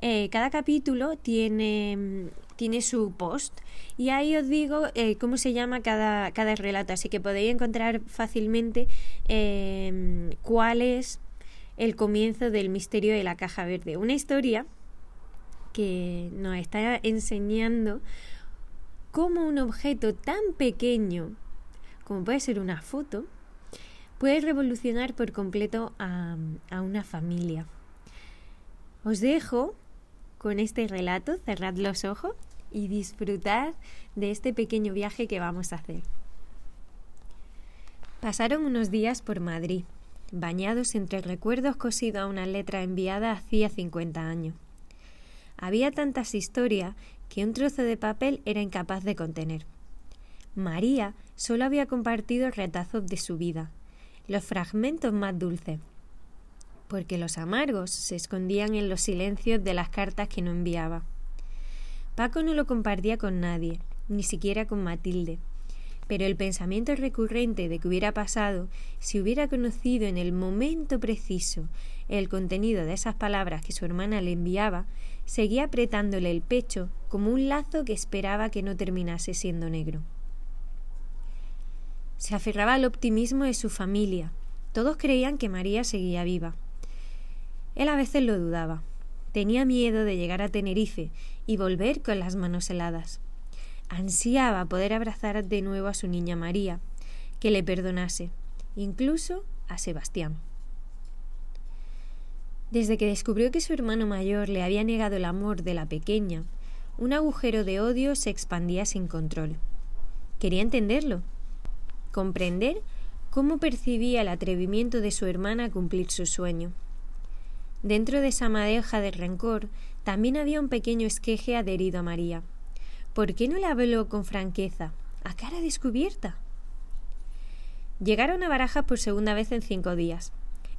eh, cada capítulo tiene, tiene su post y ahí os digo eh, cómo se llama cada, cada relato, así que podéis encontrar fácilmente em, cuál es el comienzo del misterio de la caja verde. Una historia que nos está enseñando cómo un objeto tan pequeño como puede ser una foto puede revolucionar por completo a, a una familia. Os dejo con este relato, cerrad los ojos y disfrutad de este pequeño viaje que vamos a hacer. Pasaron unos días por Madrid, bañados entre recuerdos cosidos a una letra enviada hacía 50 años. Había tantas historias que un trozo de papel era incapaz de contener. María solo había compartido retazos de su vida, los fragmentos más dulces, porque los amargos se escondían en los silencios de las cartas que no enviaba. Paco no lo compartía con nadie, ni siquiera con Matilde, pero el pensamiento recurrente de que hubiera pasado si hubiera conocido en el momento preciso el contenido de esas palabras que su hermana le enviaba, seguía apretándole el pecho como un lazo que esperaba que no terminase siendo negro. Se aferraba al optimismo de su familia. Todos creían que María seguía viva. Él a veces lo dudaba. Tenía miedo de llegar a Tenerife y volver con las manos heladas. Ansiaba poder abrazar de nuevo a su niña María, que le perdonase, incluso a Sebastián. Desde que descubrió que su hermano mayor le había negado el amor de la pequeña, un agujero de odio se expandía sin control. Quería entenderlo, comprender cómo percibía el atrevimiento de su hermana a cumplir su sueño. Dentro de esa madeja de rencor también había un pequeño esqueje adherido a María. ¿Por qué no le habló con franqueza, a cara descubierta? Llegaron a Barajas por segunda vez en cinco días.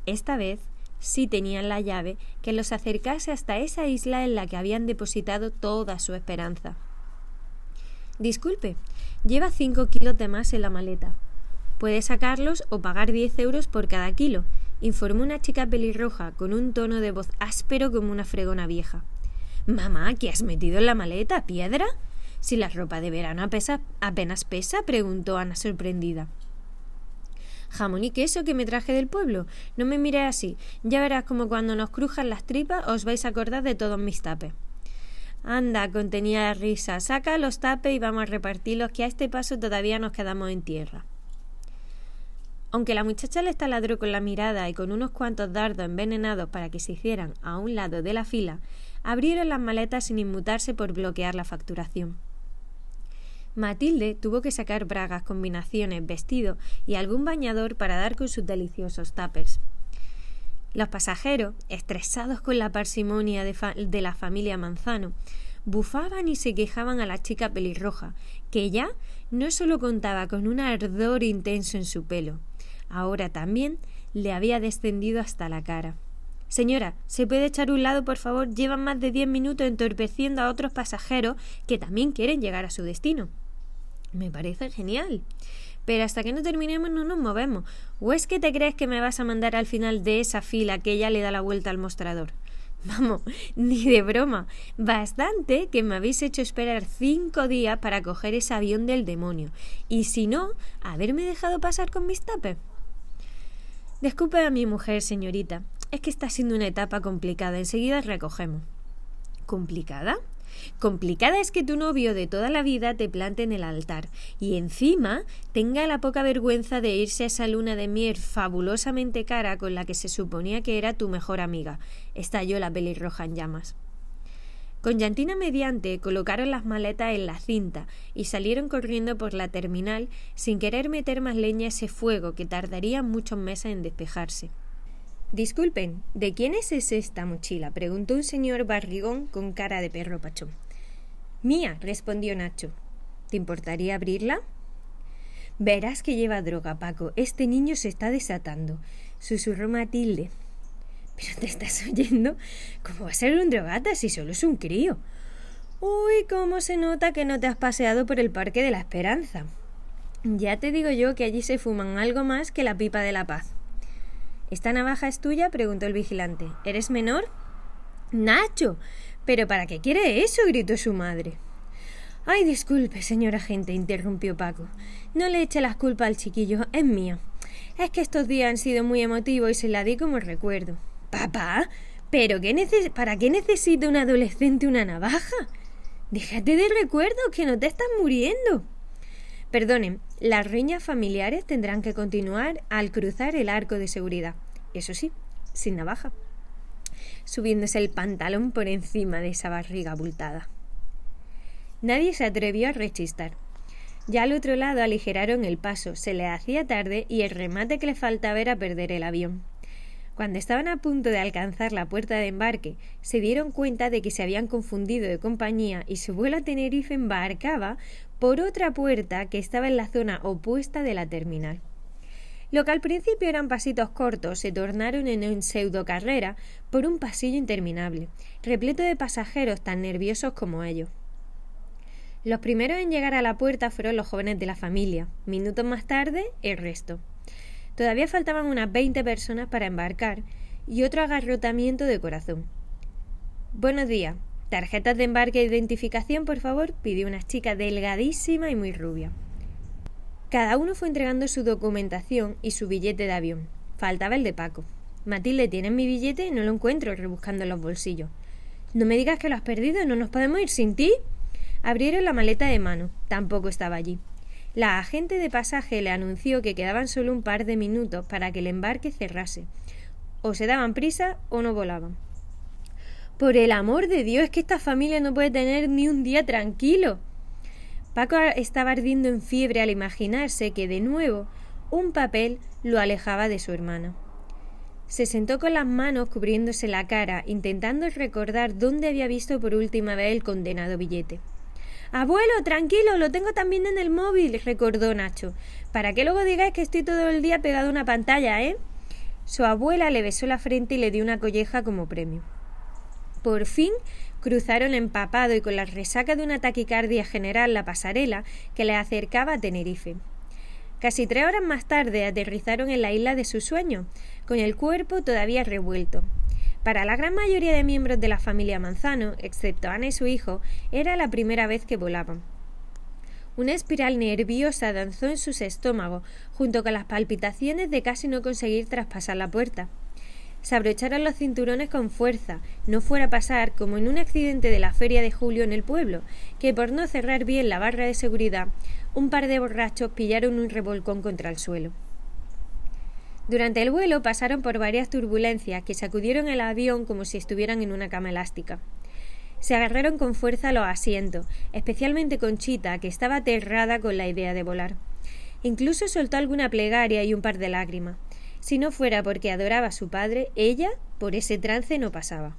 Esta vez sí tenían la llave que los acercase hasta esa isla en la que habían depositado toda su esperanza. Disculpe, lleva cinco kilos de más en la maleta. Puede sacarlos o pagar diez euros por cada kilo, informó una chica pelirroja con un tono de voz áspero como una fregona vieja. Mamá, ¿qué has metido en la maleta? ¿Piedra? Si la ropa de verano apenas pesa, preguntó Ana sorprendida. Jamón y queso que me traje del pueblo. No me mire así. Ya verás como cuando nos crujan las tripas os vais a acordar de todos mis tapes. Anda, contenía la risa. Saca los tapes y vamos a repartirlos, que a este paso todavía nos quedamos en tierra. Aunque la muchacha le taladró con la mirada y con unos cuantos dardos envenenados para que se hicieran a un lado de la fila, abrieron las maletas sin inmutarse por bloquear la facturación. Matilde tuvo que sacar bragas, combinaciones, vestido y algún bañador para dar con sus deliciosos tuppers. Los pasajeros, estresados con la parsimonia de, de, la familia Manzano, bufaban y se quejaban a la chica pelirroja, que ya no solo contaba con un ardor intenso en su pelo, ahora también le había descendido hasta la cara. Señora, ¿se puede echar un lado, por favor? Llevan más de diez minutos entorpeciendo a otros pasajeros que también quieren llegar a su destino. Me parece genial. Pero hasta que no terminemos no nos movemos. ¿O es que te crees que me vas a mandar al final de esa fila que ya le da la vuelta al mostrador? <laughs> Vamos, ni de broma. Bastante que me habéis hecho esperar cinco días para coger ese avión del demonio. Y si no, haberme dejado pasar con mis tapes. Disculpe a mi mujer, señorita. Es que está siendo una etapa complicada. Enseguida recogemos. ¿Complicada? Complicada es que tu novio de toda la vida te plante en el altar y encima tenga la poca vergüenza de irse a esa luna de miel fabulosamente cara con la que se suponía que era tu mejor amiga. Estalló la pelirroja en llamas. Con llantina mediante colocaron las maletas en la cinta y salieron corriendo por la terminal sin querer meter más leña a ese fuego que tardaría muchos meses en despejarse. Disculpen, ¿de quién es esta mochila? preguntó un señor barrigón con cara de perro pachón. Mía, respondió Nacho. ¿Te importaría abrirla? Verás que lleva droga, Paco. Este niño se está desatando, susurró Matilde. ¿Pero te estás oyendo? ¿Cómo va a ser un drogata si solo es un crío? Uy, cómo se nota que no te has paseado por el Parque de la Esperanza. Ya te digo yo que allí se fuman algo más que la pipa de la paz. ¿Esta navaja es tuya? preguntó el vigilante. ¿Eres menor? Nacho. ¿Pero para qué quiere eso? gritó su madre. Ay, disculpe, señor agente, interrumpió Paco. No le eche las culpas al chiquillo, es mía. Es que estos días han sido muy emotivos y se la di como recuerdo. Papá, ¿pero qué para qué necesita un adolescente una navaja? Déjate de recuerdo, que no te estás muriendo. Perdonen, las riñas familiares tendrán que continuar al cruzar el arco de seguridad. Eso sí, sin navaja. Subiéndose el pantalón por encima de esa barriga abultada. Nadie se atrevió a rechistar. Ya al otro lado aligeraron el paso, se le hacía tarde y el remate que le faltaba era perder el avión. Cuando estaban a punto de alcanzar la puerta de embarque, se dieron cuenta de que se habían confundido de compañía y su vuelo a Tenerife embarcaba por otra puerta que estaba en la zona opuesta de la terminal. Lo que al principio eran pasitos cortos se tornaron en una pseudo carrera por un pasillo interminable, repleto de pasajeros tan nerviosos como ellos. Los primeros en llegar a la puerta fueron los jóvenes de la familia, minutos más tarde el resto. Todavía faltaban unas veinte personas para embarcar y otro agarrotamiento de corazón. Buenos días. Tarjetas de embarque e identificación, por favor, pidió una chica delgadísima y muy rubia. Cada uno fue entregando su documentación y su billete de avión. Faltaba el de Paco. Matilde, ¿tienes mi billete? No lo encuentro, rebuscando en los bolsillos. No me digas que lo has perdido, no nos podemos ir sin ti. Abrieron la maleta de mano. Tampoco estaba allí. La agente de pasaje le anunció que quedaban solo un par de minutos para que el embarque cerrase. O se daban prisa o no volaban. Por el amor de Dios, que esta familia no puede tener ni un día tranquilo. Paco estaba ardiendo en fiebre al imaginarse que de nuevo un papel lo alejaba de su hermana. Se sentó con las manos cubriéndose la cara, intentando recordar dónde había visto por última vez el condenado billete. Abuelo, tranquilo, lo tengo también en el móvil, recordó Nacho. Para que luego digáis que estoy todo el día pegado a una pantalla, ¿eh? Su abuela le besó la frente y le dio una colleja como premio. Por fin cruzaron empapado y con la resaca de una taquicardia general la pasarela que le acercaba a Tenerife. Casi tres horas más tarde aterrizaron en la isla de su sueño, con el cuerpo todavía revuelto. Para la gran mayoría de miembros de la familia Manzano, excepto Ana y su hijo, era la primera vez que volaban. Una espiral nerviosa danzó en sus estómagos, junto con las palpitaciones de casi no conseguir traspasar la puerta. Se abrocharon los cinturones con fuerza, no fuera a pasar como en un accidente de la feria de julio en el pueblo, que por no cerrar bien la barra de seguridad, un par de borrachos pillaron un revolcón contra el suelo. Durante el vuelo pasaron por varias turbulencias que sacudieron el avión como si estuvieran en una cama elástica. Se agarraron con fuerza a los asientos, especialmente Conchita, que estaba aterrada con la idea de volar. Incluso soltó alguna plegaria y un par de lágrimas. Si no fuera porque adoraba a su padre, ella por ese trance no pasaba.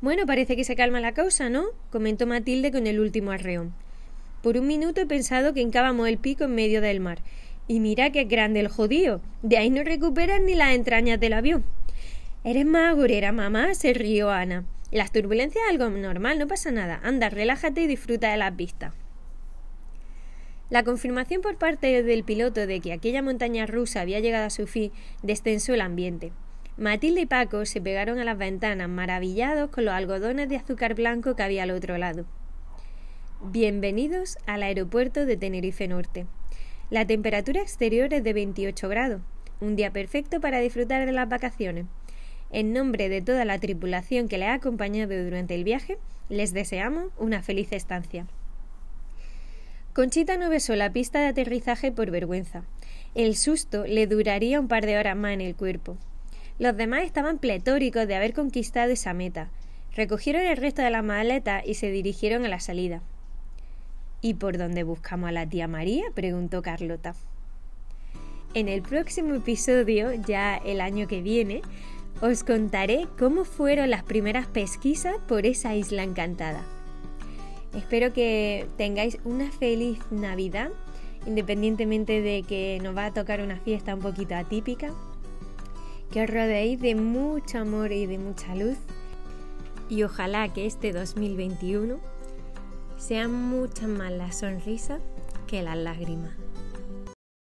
Bueno, parece que se calma la causa, ¿no? comentó Matilde con el último arreón. Por un minuto he pensado que encábamos el pico en medio del mar. Y mira qué grande el jodío. De ahí no recuperas ni las entrañas del avión. Eres más agorera, mamá, se rió Ana. Las turbulencias es algo normal, no pasa nada. Anda, relájate y disfruta de las vistas. La confirmación por parte del piloto de que aquella montaña rusa había llegado a su fin destensó el ambiente. Matilde y Paco se pegaron a las ventanas, maravillados con los algodones de azúcar blanco que había al otro lado. Bienvenidos al aeropuerto de Tenerife Norte. La temperatura exterior es de 28 grados, un día perfecto para disfrutar de las vacaciones. En nombre de toda la tripulación que le ha acompañado durante el viaje, les deseamos una feliz estancia. Conchita no besó la pista de aterrizaje por vergüenza. El susto le duraría un par de horas más en el cuerpo. Los demás estaban pletóricos de haber conquistado esa meta. Recogieron el resto de la maleta y se dirigieron a la salida. ¿Y por dónde buscamos a la tía María? preguntó Carlota. En el próximo episodio, ya el año que viene, os contaré cómo fueron las primeras pesquisas por esa isla encantada. Espero que tengáis una feliz Navidad, independientemente de que nos va a tocar una fiesta un poquito atípica. Que os rodeéis de mucho amor y de mucha luz. Y ojalá que este 2021 sean muchas más las sonrisas que las lágrimas.